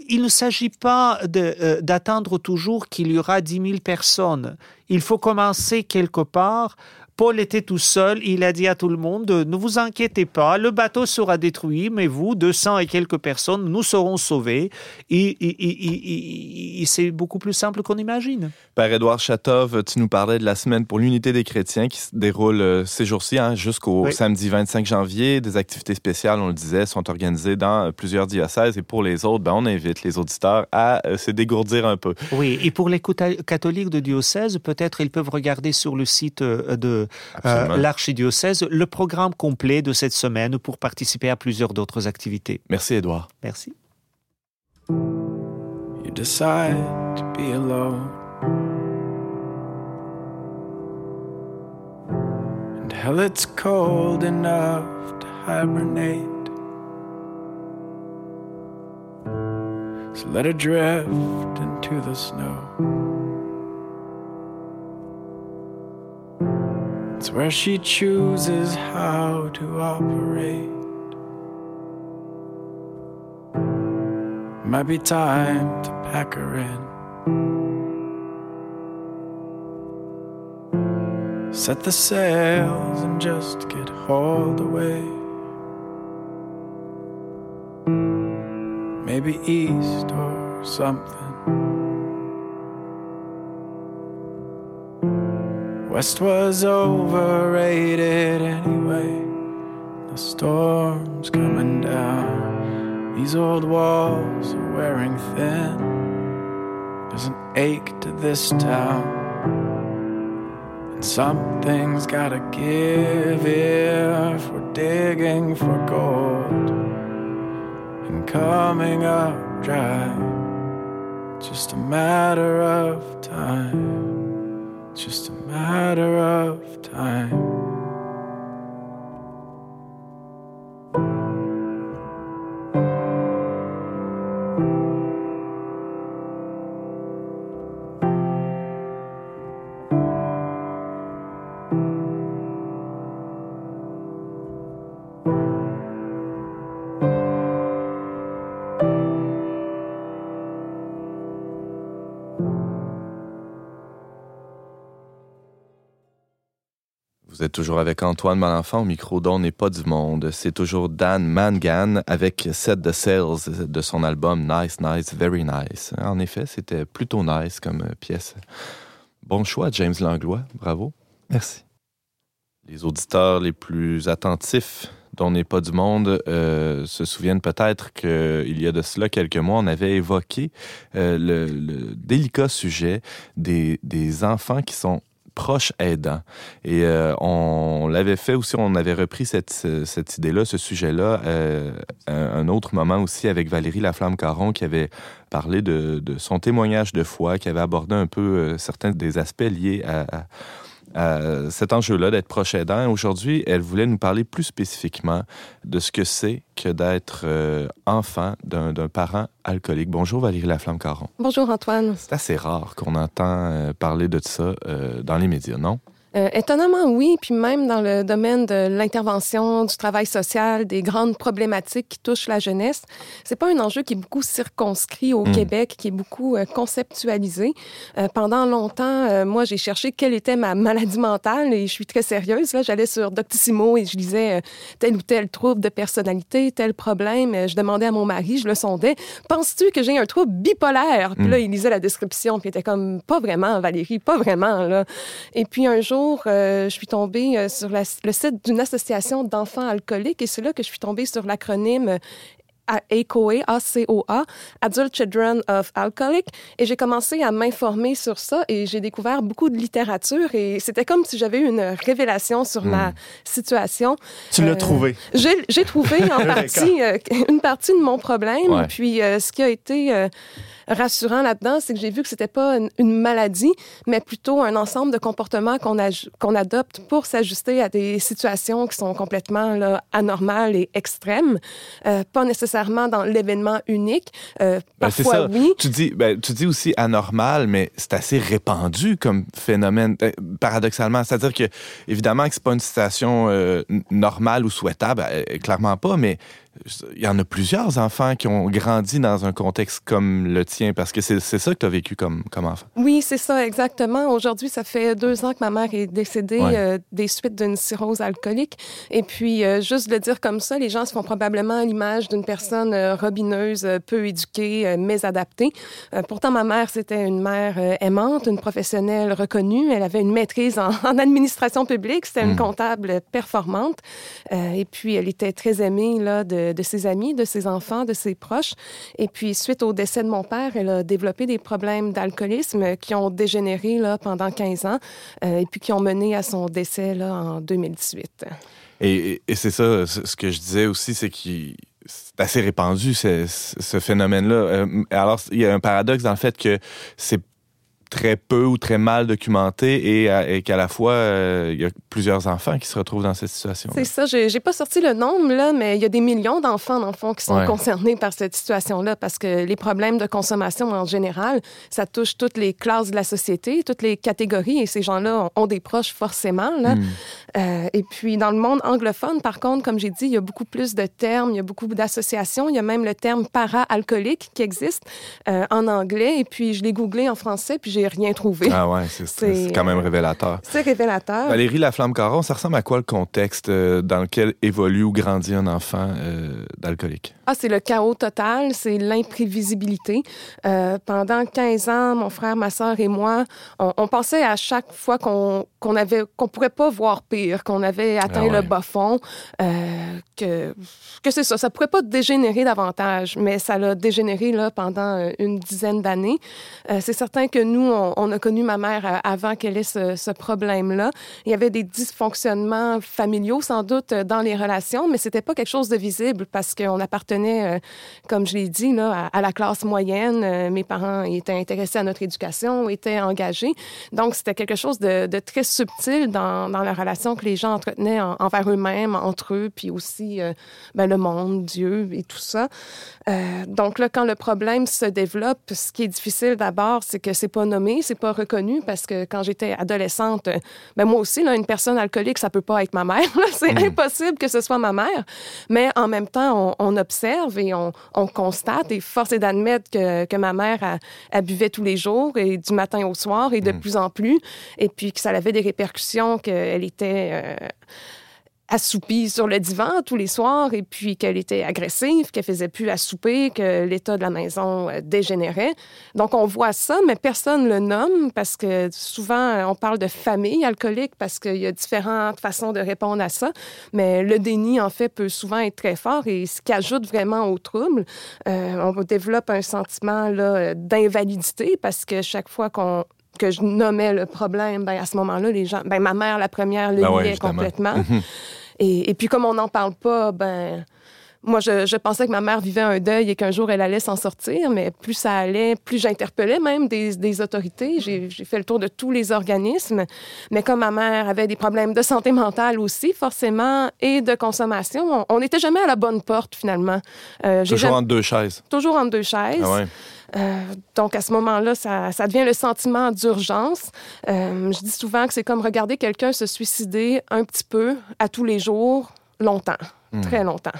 il ne s'agit pas euh, d'attendre toujours qu'il y aura 10 000 personnes. Il faut commencer quelque part Paul était tout seul, il a dit à tout le monde, ne vous inquiétez pas, le bateau sera détruit, mais vous, 200 et quelques personnes, nous serons sauvés. Et, c'est beaucoup plus simple qu'on imagine. Père Édouard Chatov, tu nous parlais de la semaine pour l'unité des chrétiens qui se déroule euh, ces jours-ci hein, jusqu'au samedi 25 janvier. Des activités spéciales, on le disait, sont organisées dans plusieurs diocèses et pour les autres, ben, on invite les auditeurs à euh, se dégourdir un peu. Oui, et pour les catholiques de diocèse, peut-être ils peuvent regarder sur le site euh, de euh, l'archidiocèse le programme complet de cette semaine pour participer à plusieurs d'autres activités. Merci, Edouard. Merci. You decide to be alone. And hell, it's cold enough to hibernate. So let it drift into the snow. It's where she chooses how to operate. Might be time to pack her in. Set the sails and just get hauled away. Maybe east or something. West was overrated anyway. The storm's coming down. These old walls are wearing thin. There's an ache to this town. And something's gotta give if we're digging for gold. And coming up dry. Just a matter of time. Just a matter of time. Toujours avec Antoine Malenfant au micro d'On n'est pas du monde. C'est toujours Dan Mangan avec Set the Sales de son album Nice, Nice, Very Nice. En effet, c'était plutôt nice comme pièce. Bon choix, James Langlois. Bravo. Merci. Les auditeurs les plus attentifs d'On n'est pas du monde euh, se souviennent peut-être qu'il y a de cela quelques mois, on avait évoqué euh, le, délicat sujet des, des enfants qui sont proche aidant. Et euh, on l'avait fait aussi, on avait repris cette, cette idée-là, ce sujet-là, euh, un, autre moment aussi avec Valérie Laflamme-Caron qui avait parlé de, de, son témoignage de foi, qui avait abordé un peu euh, certains des aspects liés à, à cet enjeu-là d'être proche aidant. Aujourd'hui, elle voulait nous parler plus spécifiquement de ce que c'est que d'être euh, enfant d'un parent alcoolique. Bonjour Valérie Laflamme-Caron. Bonjour Antoine. C'est assez rare qu'on entend euh, parler de ça euh, dans les médias, non? Euh, étonnamment, oui. Puis même dans le domaine de l'intervention, du travail social, des grandes problématiques qui touchent la jeunesse, c'est pas un enjeu qui est beaucoup circonscrit au hmm. Québec, qui est beaucoup euh, conceptualisé. Euh, pendant longtemps, moi, j'ai cherché quelle était ma maladie mentale et je suis très sérieuse. Là, j'allais sur Doctissimo et je lisais tel ou tel trouble de personnalité, tel problème. Je demandais à mon mari, je le sondais, penses-tu que j'ai un trouble bipolaire? Puis là, hmm. il lisait la description, puis il était comme, pas vraiment, Valérie, pas vraiment. Là. Et puis un jour, euh, je suis tombée euh, sur le site d'une association d'enfants alcooliques et c'est là que je suis tombée sur l'acronyme ACOA, A-C-O-A, Adult Children of Alcoholic. Et j'ai commencé à m'informer sur ça et j'ai découvert beaucoup de littérature et c'était comme si j'avais eu une révélation sur ma hmm. situation. Tu l'as euh, trouvé? J'ai trouvé en partie une partie de mon problème. Puis ce qui a été rassurant là-dedans, c'est que j'ai vu que c'était pas une, maladie, mais plutôt un ensemble de comportements qu'on qu'on adopte pour s'ajuster à des situations qui sont complètement là, anormales et extrêmes, euh, pas nécessairement dans l'événement unique. Euh, ben, parfois, ça. oui. Tu dis, ben, tu dis aussi anormal, mais c'est assez répandu comme phénomène, euh, paradoxalement. C'est-à-dire que, évidemment, que c'est pas une situation euh, normale ou souhaitable, clairement pas, mais il y en a plusieurs enfants qui ont grandi dans un contexte comme le tien, parce que c'est ça que tu as vécu comme, comme enfant. Oui, c'est ça, exactement. Aujourd'hui, ça fait deux ans que ma mère est décédée euh, des suites d'une cirrhose alcoolique. Et puis, euh, juste le dire comme ça, les gens se font probablement l'image d'une personne euh, robineuse, peu éduquée, mésadaptée. pourtant, ma mère, c'était une mère aimante, une professionnelle reconnue. Elle avait une maîtrise en, administration publique. C'était une hmm. comptable performante. et puis, elle était très aimée là, de de, ses amis, de ses enfants, de ses proches. Et puis, suite au décès de mon père, elle a développé des problèmes d'alcoolisme qui ont dégénéré là, pendant 15 ans euh, et puis qui ont mené à son décès là, en 2018. Et, c'est ça, ce que je disais aussi, c'est qu'il c'est assez répandu, ce, ce phénomène-là. Euh, alors, il y a un paradoxe dans le fait que c'est très peu ou très mal documenté et, euh, et qu'à la fois, euh, il y a plusieurs enfants qui se retrouvent dans cette situation. C'est ça. J'ai pas sorti le nombre, là, mais il y a des millions d'enfants, dans le fond, qui sont concernés par cette situation-là parce que les problèmes de consommation en général, ça touche toutes les classes de la société, toutes les catégories et ces gens-là ont, des proches forcément. Là. Hmm. Euh, et puis, dans le monde anglophone, par contre, comme j'ai dit, il y a beaucoup plus de termes, il y a beaucoup d'associations. Il y a même le terme para-alcoolique qui existe en anglais. Et puis, je l'ai googlé en français, puis j'ai rien trouvé. Ah ouais, c'est quand même révélateur. C'est révélateur. Valérie Laflamme-Caron, ça ressemble à quoi le contexte euh, dans lequel évolue ou grandit un enfant euh, d'alcoolique? Ah, c'est le chaos total, c'est l'imprévisibilité. Euh, pendant 15 ans, mon frère, ma soeur et moi, on, pensait à chaque fois qu'on qu'on avait qu'on pourrait pas voir pire, qu'on avait atteint ah le bas fond, que que c'est ça, ça pourrait pas dégénérer davantage, mais ça l'a dégénéré là pendant une dizaine d'années. c'est certain que nous, on, a connu ma mère euh, avant qu'elle ait ce, problème-là. Il y avait des dysfonctionnements familiaux, sans doute, euh, dans les relations, mais c'était pas quelque chose de visible parce qu'on appartenait, euh, comme je l'ai dit, là, à, la classe moyenne. Mes parents étaient intéressés à notre éducation, étaient engagés. Donc, c'était quelque chose de, très subtil dans, la relation que les gens entretenaient envers eux-mêmes, entre eux, puis aussi ben, le monde, Dieu et tout ça. donc là, quand le problème se développe, ce qui est difficile d'abord, c'est que c'est pas nommé, c'est pas reconnu parce que quand j'étais adolescente, ben moi aussi, là, une personne alcoolique, ça peut pas être ma mère. c'est mm. impossible que ce soit ma mère. Mais en même temps, on, observe et on, constate et force est d'admettre que, que, ma mère, a, buvait tous les jours et du matin au soir et de mm. plus en plus. Et puis que ça avait des répercussions, qu'elle était... Euh, assoupie sur le divan tous les soirs et puis qu'elle était agressive, qu'elle faisait plus à souper, que l'état de la maison euh, dégénérait. Donc on voit ça, mais personne le nomme parce que souvent on parle de famille alcoolique parce qu'il y a différentes façons de répondre à ça, mais le déni en fait peut souvent être très fort et ce qui ajoute vraiment au trouble, euh, on développe un sentiment d'invalidité parce que chaque fois qu'on que je nommais le problème, ben à ce moment-là, les gens, ben ma mère la première le ben complètement. Mhm. et, et, puis comme on n'en parle pas, ben moi, je, pensais que ma mère vivait un deuil et qu'un jour elle allait s'en sortir, mais plus ça allait, plus j'interpellais même des, autorités. J'ai fait le tour de tous les organismes. Mais comme ma mère avait des problèmes de santé mentale aussi, forcément, et de consommation, on n'était jamais à la bonne porte finalement. Euh, toujours entre deux chaises. Toujours entre deux chaises. Ah euh, donc, à ce moment-là, ça, devient le sentiment d'urgence. Euh, je dis souvent que c'est comme regarder quelqu'un se suicider un petit peu à tous les jours, longtemps, hmm. très longtemps.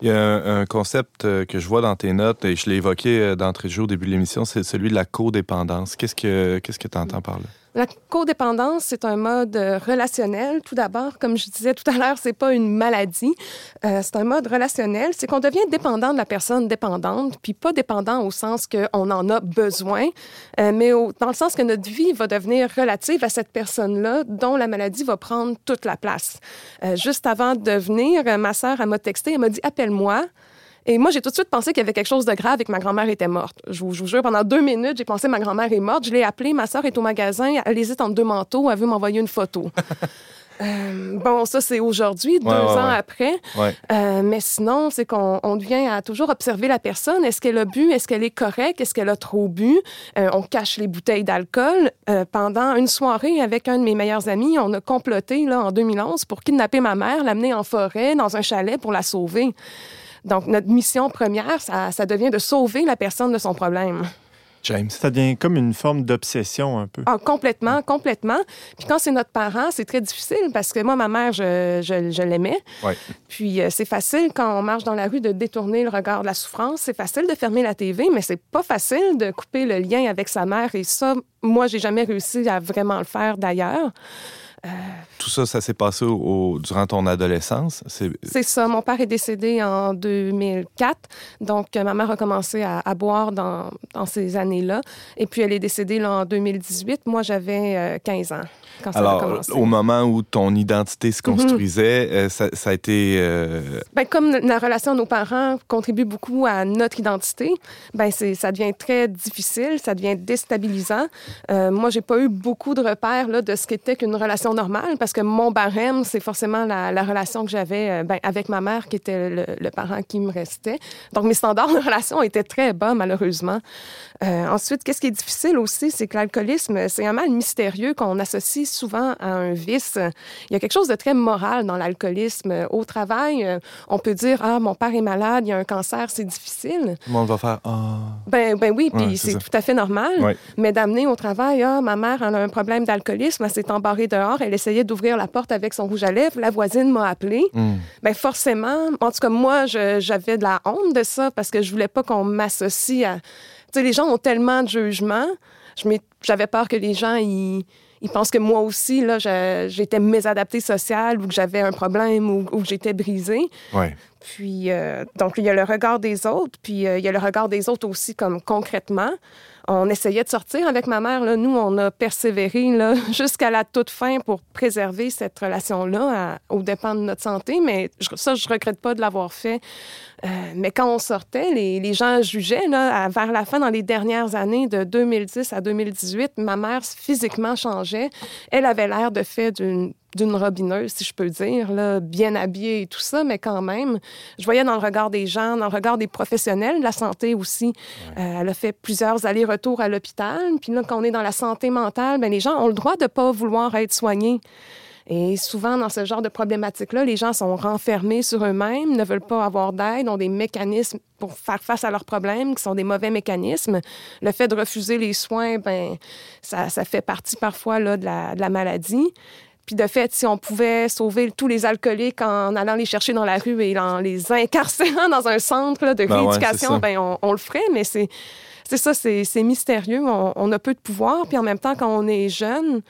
Il y a un, concept euh, que je vois dans tes notes, et je l'ai évoqué d'entrée de jeu au début de l'émission, c'est celui de la codépendance. Qu'est-ce que tu que entends par là? La codépendance, c'est un mode euh, relationnel. Tout d'abord, comme je disais tout à l'heure, c'est pas une maladie. Euh, c'est un mode relationnel. C'est qu'on devient dépendant de la personne dépendante, puis pas dépendant au sens qu'on en a besoin, euh, mais dans le sens que notre vie va devenir relative à cette personne-là, dont la maladie va prendre toute la place. juste avant de venir, ma sœur m'a texté, elle m'a dit appelle-moi. Et moi, j'ai tout de suite pensé qu'il y avait quelque chose de grave et que ma grand-mère était morte. Je vous, jure, pendant deux minutes, j'ai pensé que ma grand-mère est morte. Je l'ai appelée, ma soeur est au magasin, elle hésite entre deux manteaux, elle veut m'envoyer une photo. Euh, bon, ça, c'est aujourd'hui, deux ans après. Euh, mais sinon, c'est qu'on on devient à toujours observer la personne. Est-ce qu'elle a bu? Est-ce qu'elle est correcte? Est-ce qu'elle a trop bu? Euh, on cache les bouteilles d'alcool. pendant une soirée avec un de mes meilleurs amis, on a comploté là, en 2011 pour kidnapper ma mère, l'amener en forêt, dans un chalet pour la sauver. Donc, notre mission première, ça, devient de sauver la personne de son problème. James. Ça devient comme une forme d'obsession un peu. Ah, complètement, complètement. Puis quand c'est notre parent, c'est très difficile parce que moi, ma mère, je, je, l'aimais. Puis euh, c'est facile quand on marche dans la rue de détourner le regard de la souffrance. C'est facile de fermer la TV, mais c'est pas facile de couper le lien avec sa mère. Et ça, moi, j'ai jamais réussi à vraiment le faire d'ailleurs. Tout ça, ça s'est passé durant ton adolescence? C'est ça. Mon père est décédé en 2004. Donc, ma mère a commencé à, boire dans, ces années-là. Et puis, elle est décédée en 2018. Moi, j'avais 15 euh, ans. Quand ça a commencé. au moment où ton identité se construisait, mhm. euh, ça, a été... Euh, ben, comme la relation de nos parents contribue beaucoup à notre identité, ben, ça devient très difficile, ça devient déstabilisant. moi, j'ai pas eu beaucoup de repères là, de ce qu'était qu'une relation parce que mon barème, c'est forcément la, relation que j'avais euh, ben, avec ma mère qui était le, parent qui me restait. Donc, mes standards de relation étaient très bas, malheureusement. Euh, ensuite, qu'est-ce qui est difficile aussi, c'est que l'alcoolisme, c'est un mal mystérieux qu'on associe souvent à un vice. Il y a quelque chose de très moral dans l'alcoolisme. Au travail, euh, on peut dire Ah, mon père est malade, il y a un cancer, c'est difficile. Le monde va faire Ah. Ben, ben oui, puis c'est tout à fait normal. Mais d'amener au travail Ah, ma mère a un problème d'alcoolisme, elle s'est embarrée dehors, elle essayait d'ouvrir la porte avec son rouge à lèvres, la voisine m'a appelé. Mm. Ben forcément, en tout cas, moi, j'avais de la honte de ça parce que je voulais pas qu'on m'associe à sais, les gens ont tellement de jugements. J'avais peur que les gens, ils, pensent que moi aussi, là, j'étais mésadaptée sociale ou que j'avais un problème ou, que j'étais brisée. Ouais. Puis, euh, donc, il y a le regard des autres, puis euh, il y a le regard des autres aussi comme concrètement on essayait de sortir avec ma mère. Là. Nous, on a persévéré jusqu'à la toute fin pour préserver cette relation-là au dépend de notre santé. Mais ça, je regrette pas de l'avoir fait. Euh, mais quand on sortait, les, gens jugeaient. Là, vers la fin, dans les dernières années, de 2010 à 2018, ma mère physiquement changeait. Elle avait l'air de fait d'une d'une robineuse, si je peux dire, là, bien habillée et tout ça, mais quand même, je voyais dans le regard des gens, dans le regard des professionnels de la santé aussi. Euh, elle a fait plusieurs allers-retours à l'hôpital. Puis là, quand on est dans la santé mentale, ben, les gens ont le droit de ne pas vouloir être soignés. Et souvent, dans ce genre de problématique-là, les gens sont renfermés sur eux-mêmes, ne veulent pas avoir d'aide, ont des mécanismes pour faire face à leurs problèmes qui sont des mauvais mécanismes. Le fait de refuser les soins, ben, ça, ça fait partie parfois là, de, la, de la maladie. Puis de fait, si on pouvait sauver tous les alcooliques en allant les chercher dans la rue et en les incarcérant dans un centre de ben rééducation, ben on, le ferait, mais c'est ça, c'est mystérieux. On, on, a peu de pouvoir, puis en même temps, quand on est jeune,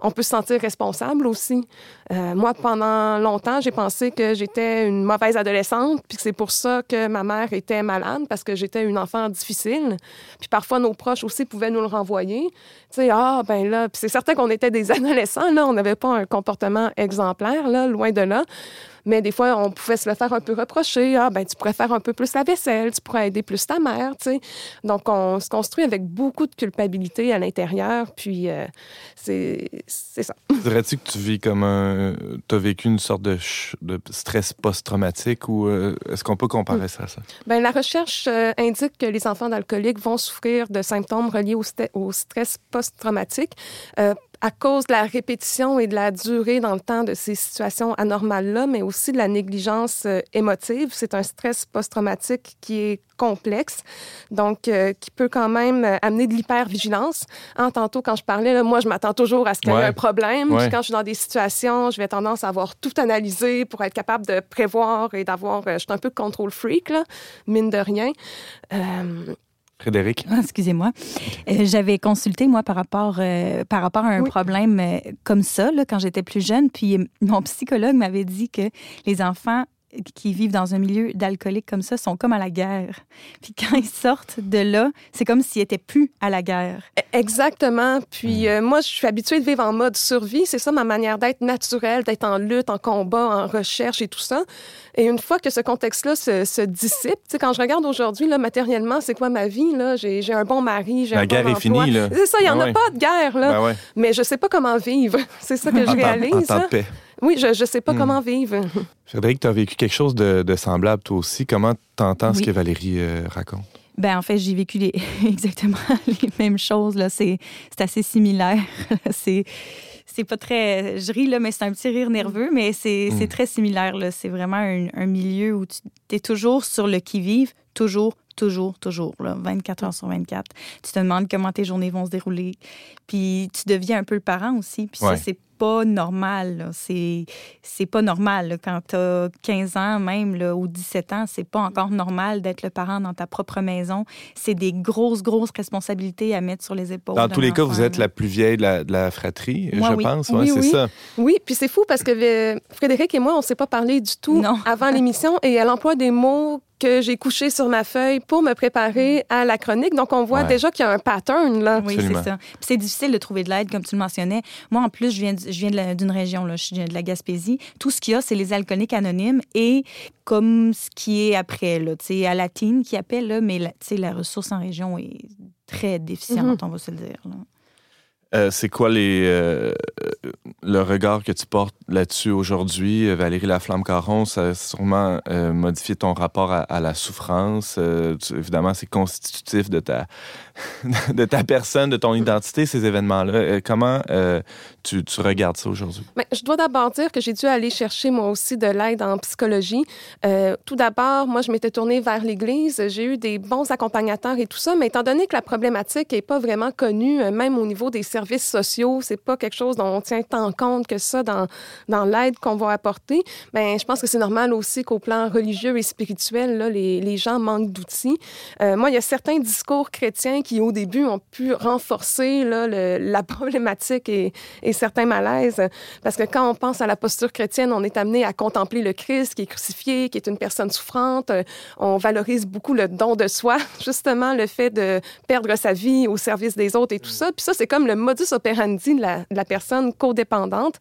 on peut se sentir responsable aussi. Euh, moi, pendant longtemps, j'ai pensé que j'étais une mauvaise adolescente, puis c'est pour ça que ma mère était malade, parce que j'étais une enfant difficile. Puis parfois, nos proches aussi pouvaient nous le renvoyer. Tu sais, ah, ben là, puis c'est certain qu'on était des adolescents, là, on n'avait pas un comportement exemplaire, là, loin de là. Mais des fois, on pouvait se le faire un peu reprocher. Ah, ben, tu pourrais faire un peu plus la vaisselle, tu pourrais aider plus ta mère, tu sais. Donc, on se construit avec beaucoup de culpabilité à l'intérieur. Puis, euh, c'est ça. Dirais-tu que tu vis comme un. Tu as vécu une sorte de, de stress post-traumatique ou euh, est-ce qu'on peut comparer ça à ça? Bien, la recherche euh, indique que les enfants d'alcooliques vont souffrir de symptômes reliés au, au stress post-traumatique. Euh, à cause de la répétition et de la durée dans le temps de ces situations anormales-là, mais aussi de la négligence euh, émotive. C'est un stress post-traumatique qui est complexe, donc euh, qui peut quand même euh, amener de l'hypervigilance. Hein, tantôt, quand je parlais, là, moi, je m'attends toujours à ce qu'il y ait un problème. Puis quand je suis dans des situations, je vais tendance à avoir tout analysé pour être capable de prévoir et d'avoir... je suis un peu contrôle freak, là, mine de rien. Frédéric? Ah, excusez-moi. Euh, j'avais consulté, moi, par rapport, euh, par rapport à un problème euh, comme ça, là, quand j'étais plus jeune. Puis mon psychologue m'avait dit que les enfants qui vivent dans un milieu d'alcooliques comme ça sont comme à la guerre. Puis quand ils sortent de là, c'est comme s'ils étaient plus à la guerre. E, exactement. Puis hmm. euh, moi, je suis habituée de vivre en mode survie. C'est ça ma manière d'être naturelle, d'être en lutte, en combat, en recherche et tout ça. Et une fois que ce contexte-là se, se, dissipe, tu sais, quand je regarde aujourd'hui, là, matériellement, c'est quoi ma vie? Là? J'ai, j'ai un bon mari, j'ai la un guerre bon est finie, là. C'est ça, il n'y en ben a pas de guerre, là. Ben Mais je sais pas comment vivre. C'est ça que je réalise. En temps de paix. Oui, je ne sais pas hmm. comment vivre. Frédéric, tu as vécu quelque chose de, semblable toi aussi. Comment tu entends ce que Valérie euh, raconte? Ben en fait, j'ai vécu les, exactement les mêmes choses. Là. C'est, assez similaire. c'est, c'est pas très. Je ris, là, mais c'est un petit rire nerveux, mais c'est, hmm. très similaire. Là. C'est vraiment un, milieu où tu es toujours sur le qui-vive, toujours, toujours, toujours, là, 24 heures sur 24. Tu te demandes comment tes journées vont se dérouler. Puis tu deviens un peu le parent aussi. Puis ça, c'est pas normal. C'est, c'est pas normal. Quand tu as 15 ans même là, ou 17 ans, c'est pas encore normal d'être le parent dans ta propre maison. C'est des grosses, grosses responsabilités à mettre sur les épaules. Dans tous les cas, vous êtes la plus vieille de la, de la fratrie, je pense. oui, c'est ça. Oui, puis c'est fou parce que euh, Frédéric et moi, on s'est pas parlé du tout avant l'émission et elle emploie des mots que j'ai couché sur ma feuille pour me préparer à la chronique. Donc, on voit déjà qu'il y a un pattern, là. Oui, c'est ça. c'est difficile de trouver de l'aide, comme tu le mentionnais. Moi, en plus, je viens, je viens d'une région, là, je viens de la Gaspésie. Tout ce qu'il y a, c'est les alcooliques anonymes et comme ce qui est après, là, tu sais, à Latine qui appelle, là, mais la, la ressource en région est très déficiente, mm-hmm. on va se le dire. Là. Euh, c'est quoi les, euh, le regard que tu portes là-dessus aujourd'hui? Valérie Laflamme-Caron, ça a sûrement euh, modifié ton rapport à, la souffrance. évidemment, c'est constitutif de ta, de ta personne, de ton identité, ces événements-là. comment tu, tu, regardes ça aujourd'hui? Ben, je dois d'abord dire que j'ai dû aller chercher moi aussi de l'aide en psychologie. tout d'abord, moi, je m'étais tournée vers l'Église. J'ai eu des bons accompagnateurs et tout ça, mais étant donné que la problématique n'est pas vraiment connue, même au niveau des services sociaux, c'est pas quelque chose dont on tient tant compte que ça dans, dans l'aide qu'on va apporter. Ben, je pense que c'est normal aussi qu'au plan religieux et spirituel, là, les, les gens manquent d'outils. Euh, moi, il y a certains discours chrétiens qui, au début, ont pu renforcer là, le, la problématique et, et certains malaises. Parce que quand on pense à la posture chrétienne, on est amené à contempler le Christ qui est crucifié, qui est une personne souffrante. On valorise beaucoup le don de soi, justement, le fait de perdre sa vie au service des autres et tout ça. Puis ça, c'est comme le modus operandi de la, de la personne codépendante.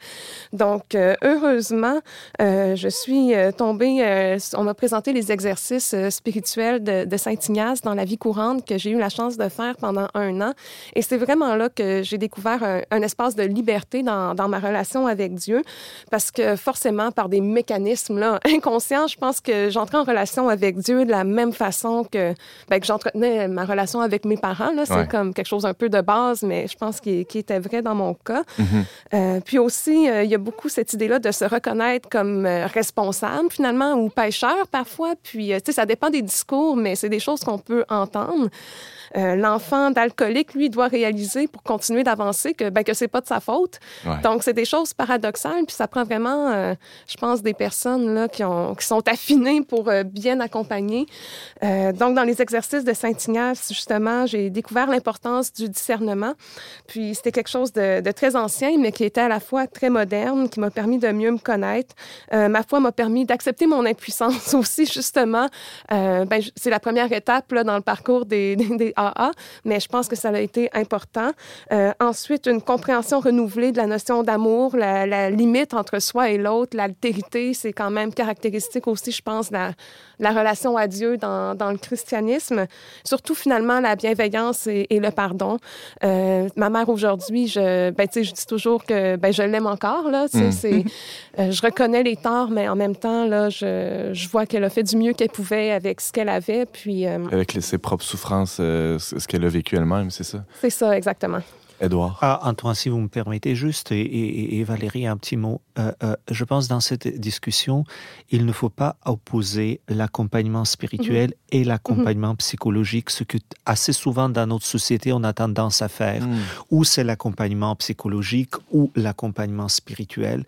Donc, euh, heureusement, euh, je suis euh, tombée, on m'a présenté les exercices spirituels de, de Saint-Ignace dans la vie courante que j'ai eu la chance de faire pendant un an. Et c'est vraiment là que j'ai découvert un, un, espace de liberté dans, dans, ma relation avec Dieu, parce que forcément, par des mécanismes là, inconscients, je pense que j'entrais en relation avec Dieu de la même façon que, ben, que j'entretenais ma relation avec mes parents. C'est comme quelque chose un peu de base, mais je pense qu'il qui était vrai dans mon cas. Mhm. euh, puis aussi, euh, il y a beaucoup cette idée-là de se reconnaître comme euh, responsable, finalement, ou pêcheur parfois. Puis, tu sais, ça dépend des discours, mais c'est des choses qu'on peut entendre. Euh, l'enfant d'alcoolique, lui, doit réaliser pour continuer d'avancer que ben, que c'est pas de sa faute. Donc, c'est des choses paradoxales, puis ça prend vraiment, euh, je pense, des personnes là, qui, ont, qui sont affinées pour euh, bien accompagner. donc, dans les exercices de Saint-Ignace, justement, j'ai découvert l'importance du discernement. Puis, c'était quelque chose de, très ancien, mais qui était à la fois très moderne, qui m'a permis de mieux me connaître. ma foi m'a permis d'accepter mon impuissance aussi, justement. ben, c'est la première étape là, dans le parcours des, des AA, mais je pense que ça a été important. Euh, ensuite, une compréhension renouvelée de la notion d'amour, la, la, limite entre soi et l'autre, l'altérité, c'est quand même caractéristique aussi, je pense, de la, la relation à Dieu dans, dans, le christianisme. Surtout, finalement, la bienveillance et, et le pardon. Euh, ma mère aujourd'hui, je, ben, je dis toujours que ben, je l'aime encore. Là, mm. euh, je reconnais les torts, mais en même temps, là, je, je vois qu'elle a fait du mieux qu'elle pouvait avec ce qu'elle avait. Puis, euh, avec ses propres souffrances, ce qu'elle a vécu elle-même, c'est ça? C'est ça, exactement. Edouard. Ah, Antoine, si vous me permettez juste, et, Valérie, un petit mot. Euh, euh, je pense dans cette discussion, il ne faut pas opposer l'accompagnement spirituel mhm. et l'accompagnement psychologique, ce que assez souvent dans notre société on a tendance à faire, mhm. ou c'est l'accompagnement psychologique ou l'accompagnement spirituel.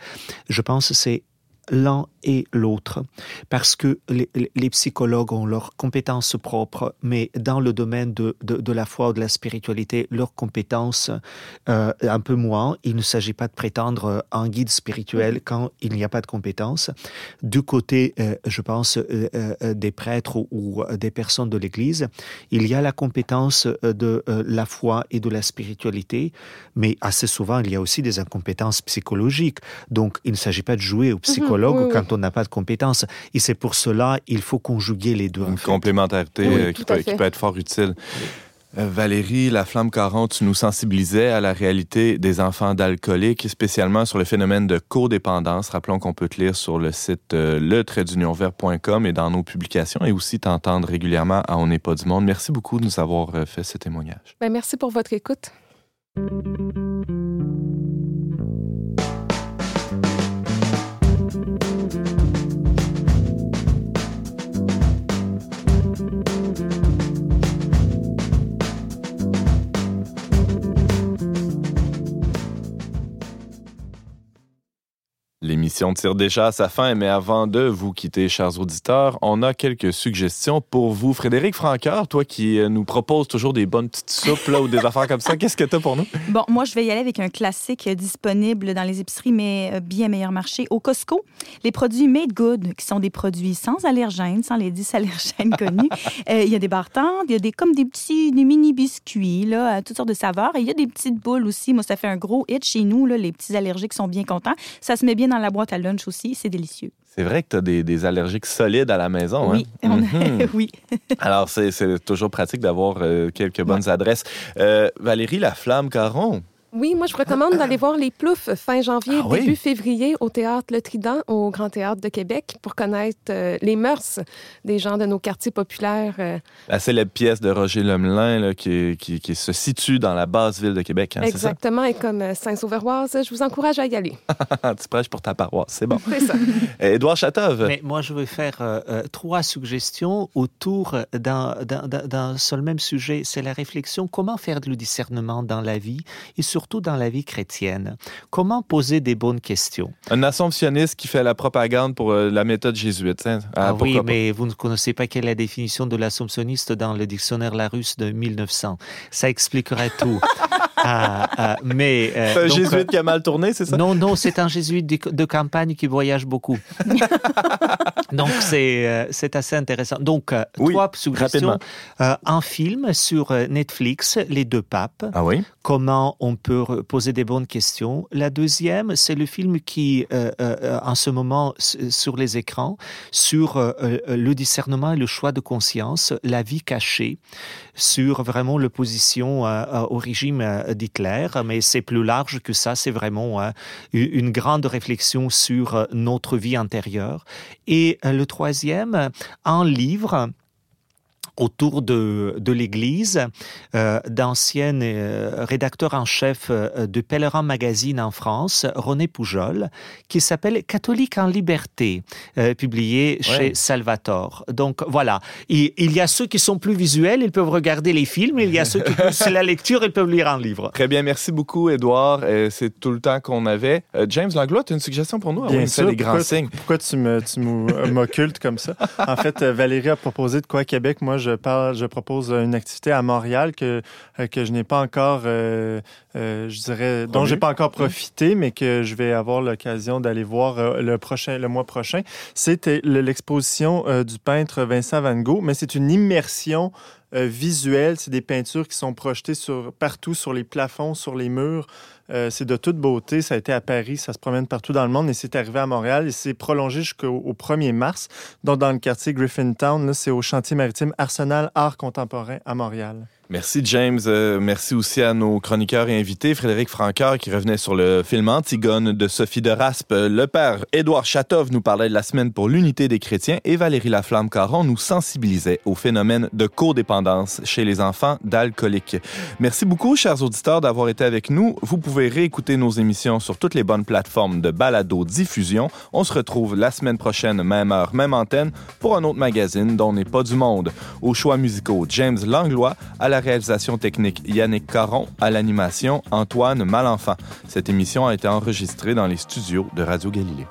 Je pense que c'est l'un et l'autre, parce que les, les, psychologues ont leurs compétences propres, mais dans le domaine de, de, de la foi ou de la spiritualité, leurs compétences euh, un peu moins. Il ne s'agit pas de prétendre un guide spirituel quand il n'y a pas de compétences. Du côté, euh, je pense, euh, euh, des prêtres ou, ou, des personnes de l'Église, il y a la compétence de la foi et de la spiritualité, mais assez souvent, il y a aussi des incompétences psychologiques. Donc, il ne s'agit pas de jouer au mhm. Psychologue quand on n'a pas de compétences. Et c'est pour cela il faut conjuguer les deux. Une complémentarité euh, qui, peut, être fort utile. Euh, Valérie la flamme 40 tu nous sensibilisais à la réalité des enfants d'alcooliques, spécialement sur le phénomène de codépendance. Rappelons qu'on peut te lire sur le site euh, le et dans nos publications et aussi t'entendre régulièrement à On n'est pas du monde. Merci beaucoup de nous avoir fait ce témoignage. Ben, merci pour votre écoute. L'émission tire déjà à sa fin, mais avant de vous quitter, chers auditeurs, on a quelques suggestions pour vous. Frédéric Francoeur, toi qui euh, nous proposes toujours des bonnes petites soupes là, ou des affaires comme ça, qu'est-ce que tu as pour nous? Bon, moi, je vais y aller avec un classique disponible dans les épiceries, mais euh, bien meilleur marché. Au Costco, les produits Made Good, qui sont des produits sans allergènes, sans les 10 allergènes connus. Euh, il y a des barres il y a des, comme des petits des mini biscuits, là, toutes sortes de saveurs. Et il y a des petites boules aussi. Moi, ça fait un gros hit chez nous. Là, les petits allergiques sont bien contents. Ça se met bien dans la boîte à lunch aussi. C'est délicieux. C'est vrai que tu as des, allergiques solides à la maison. Oui, hein? oui. Alors, c'est toujours pratique d'avoir euh, quelques bonnes adresses. Euh, Valérie Laflamme Caron, oui, moi, je vous recommande d'aller voir les ploufs fin janvier, ah début février au Théâtre Le Trident, au Grand Théâtre de Québec, pour connaître euh, les mœurs des gens de nos quartiers populaires. Euh. La célèbre pièce de Roger Lemelin qui, qui, se situe dans la basse ville de Québec. Hein, Exactement, et comme euh, Saint-Sauverroise, je vous encourage à y aller. tu prêches pour ta paroisse, c'est bon. C'est ça. Édouard Chatov. Mais moi, je vais faire trois suggestions autour d'un seul même sujet. C'est la réflexion comment faire du discernement dans la vie et surtout dans la vie chrétienne. Comment poser des bonnes questions? Un assomptionniste qui fait la propagande pour euh, la méthode jésuite. Hein? Ah, ah oui, mais vous ne connaissez pas quelle est la définition de l'assomptionniste dans le dictionnaire Larousse de 1900. Ça expliquerait tout. Ah, ah, mais euh, c'est un jésuite euh, qui a mal tourné, c'est ça? Non, non, c'est un jésuite de, campagne qui voyage beaucoup. donc c'est c'est assez intéressant. Donc trois suggestions. un film sur Netflix, Les deux papes. Ah oui. Comment on peut poser des bonnes questions. La deuxième, c'est le film qui, euh, euh, en ce moment, sur les écrans, sur euh, le discernement et le choix de conscience, la vie cachée, sur vraiment l'opposition au régime d'Hitler. Mais c'est plus large que ça. C'est vraiment une grande réflexion sur notre vie intérieure. Et le troisième, un livre autour de, de l'Église, euh, d'ancienne euh, rédacteur en chef euh, de Pèlerin Magazine en France, René Poujol, qui s'appelle Catholique en liberté, euh, publié chez Salvatore. Donc voilà, il, il, y a ceux qui sont plus visuels, ils peuvent regarder les films, il y a ceux qui c'est la lecture, ils peuvent lire un livre. Très bien, merci beaucoup, Edouard. C'est tout le temps qu'on avait. James Langlois, tu as une suggestion pour nous? Bien sûr, des grands pourquoi, signes. Pourquoi tu m'occultes comme ça? En fait, Valérie a proposé de quoi à Québec? Moi, je je parle, je propose une activité à Montréal que, euh, que je n'ai pas encore, euh, euh, je dirais, dont j'ai pas encore profité, mais que je vais avoir l'occasion d'aller voir le prochain, le mois prochain. C'était l'exposition du peintre Vincent Van Gogh, mais c'est une immersion visuelle. C'est des peintures qui sont projetées partout sur les plafonds, sur les murs. c'est de toute beauté. Ça a été à Paris, ça se promène partout dans le monde et c'est arrivé à Montréal et c'est prolongé jusqu'au 1er mars. Donc, dans le quartier Griffintown, c'est au chantier maritime Arsenal Art Contemporain à Montréal. Merci James. Euh, merci aussi à nos chroniqueurs et invités. Frédéric Francoeur qui revenait sur le film Antigone de Sophie de Raspe. Le père Édouard Chatov nous parlait de la semaine pour l'unité des chrétiens et Valérie Laflamme-Caron nous sensibilisait au phénomène de codépendance chez les enfants d'alcooliques. Merci beaucoup, chers auditeurs, d'avoir été avec nous. Vous pouvez réécouter nos émissions sur toutes les bonnes plateformes de balado-diffusion. On se retrouve la semaine prochaine, même heure, même antenne, pour un autre magazine dont n'est pas du monde. Aux choix musicaux, James Langlois, à la réalisation technique, Yannick Caron, à l'animation, Antoine Malenfant. Cette émission a été enregistrée dans les studios de Radio Galilée.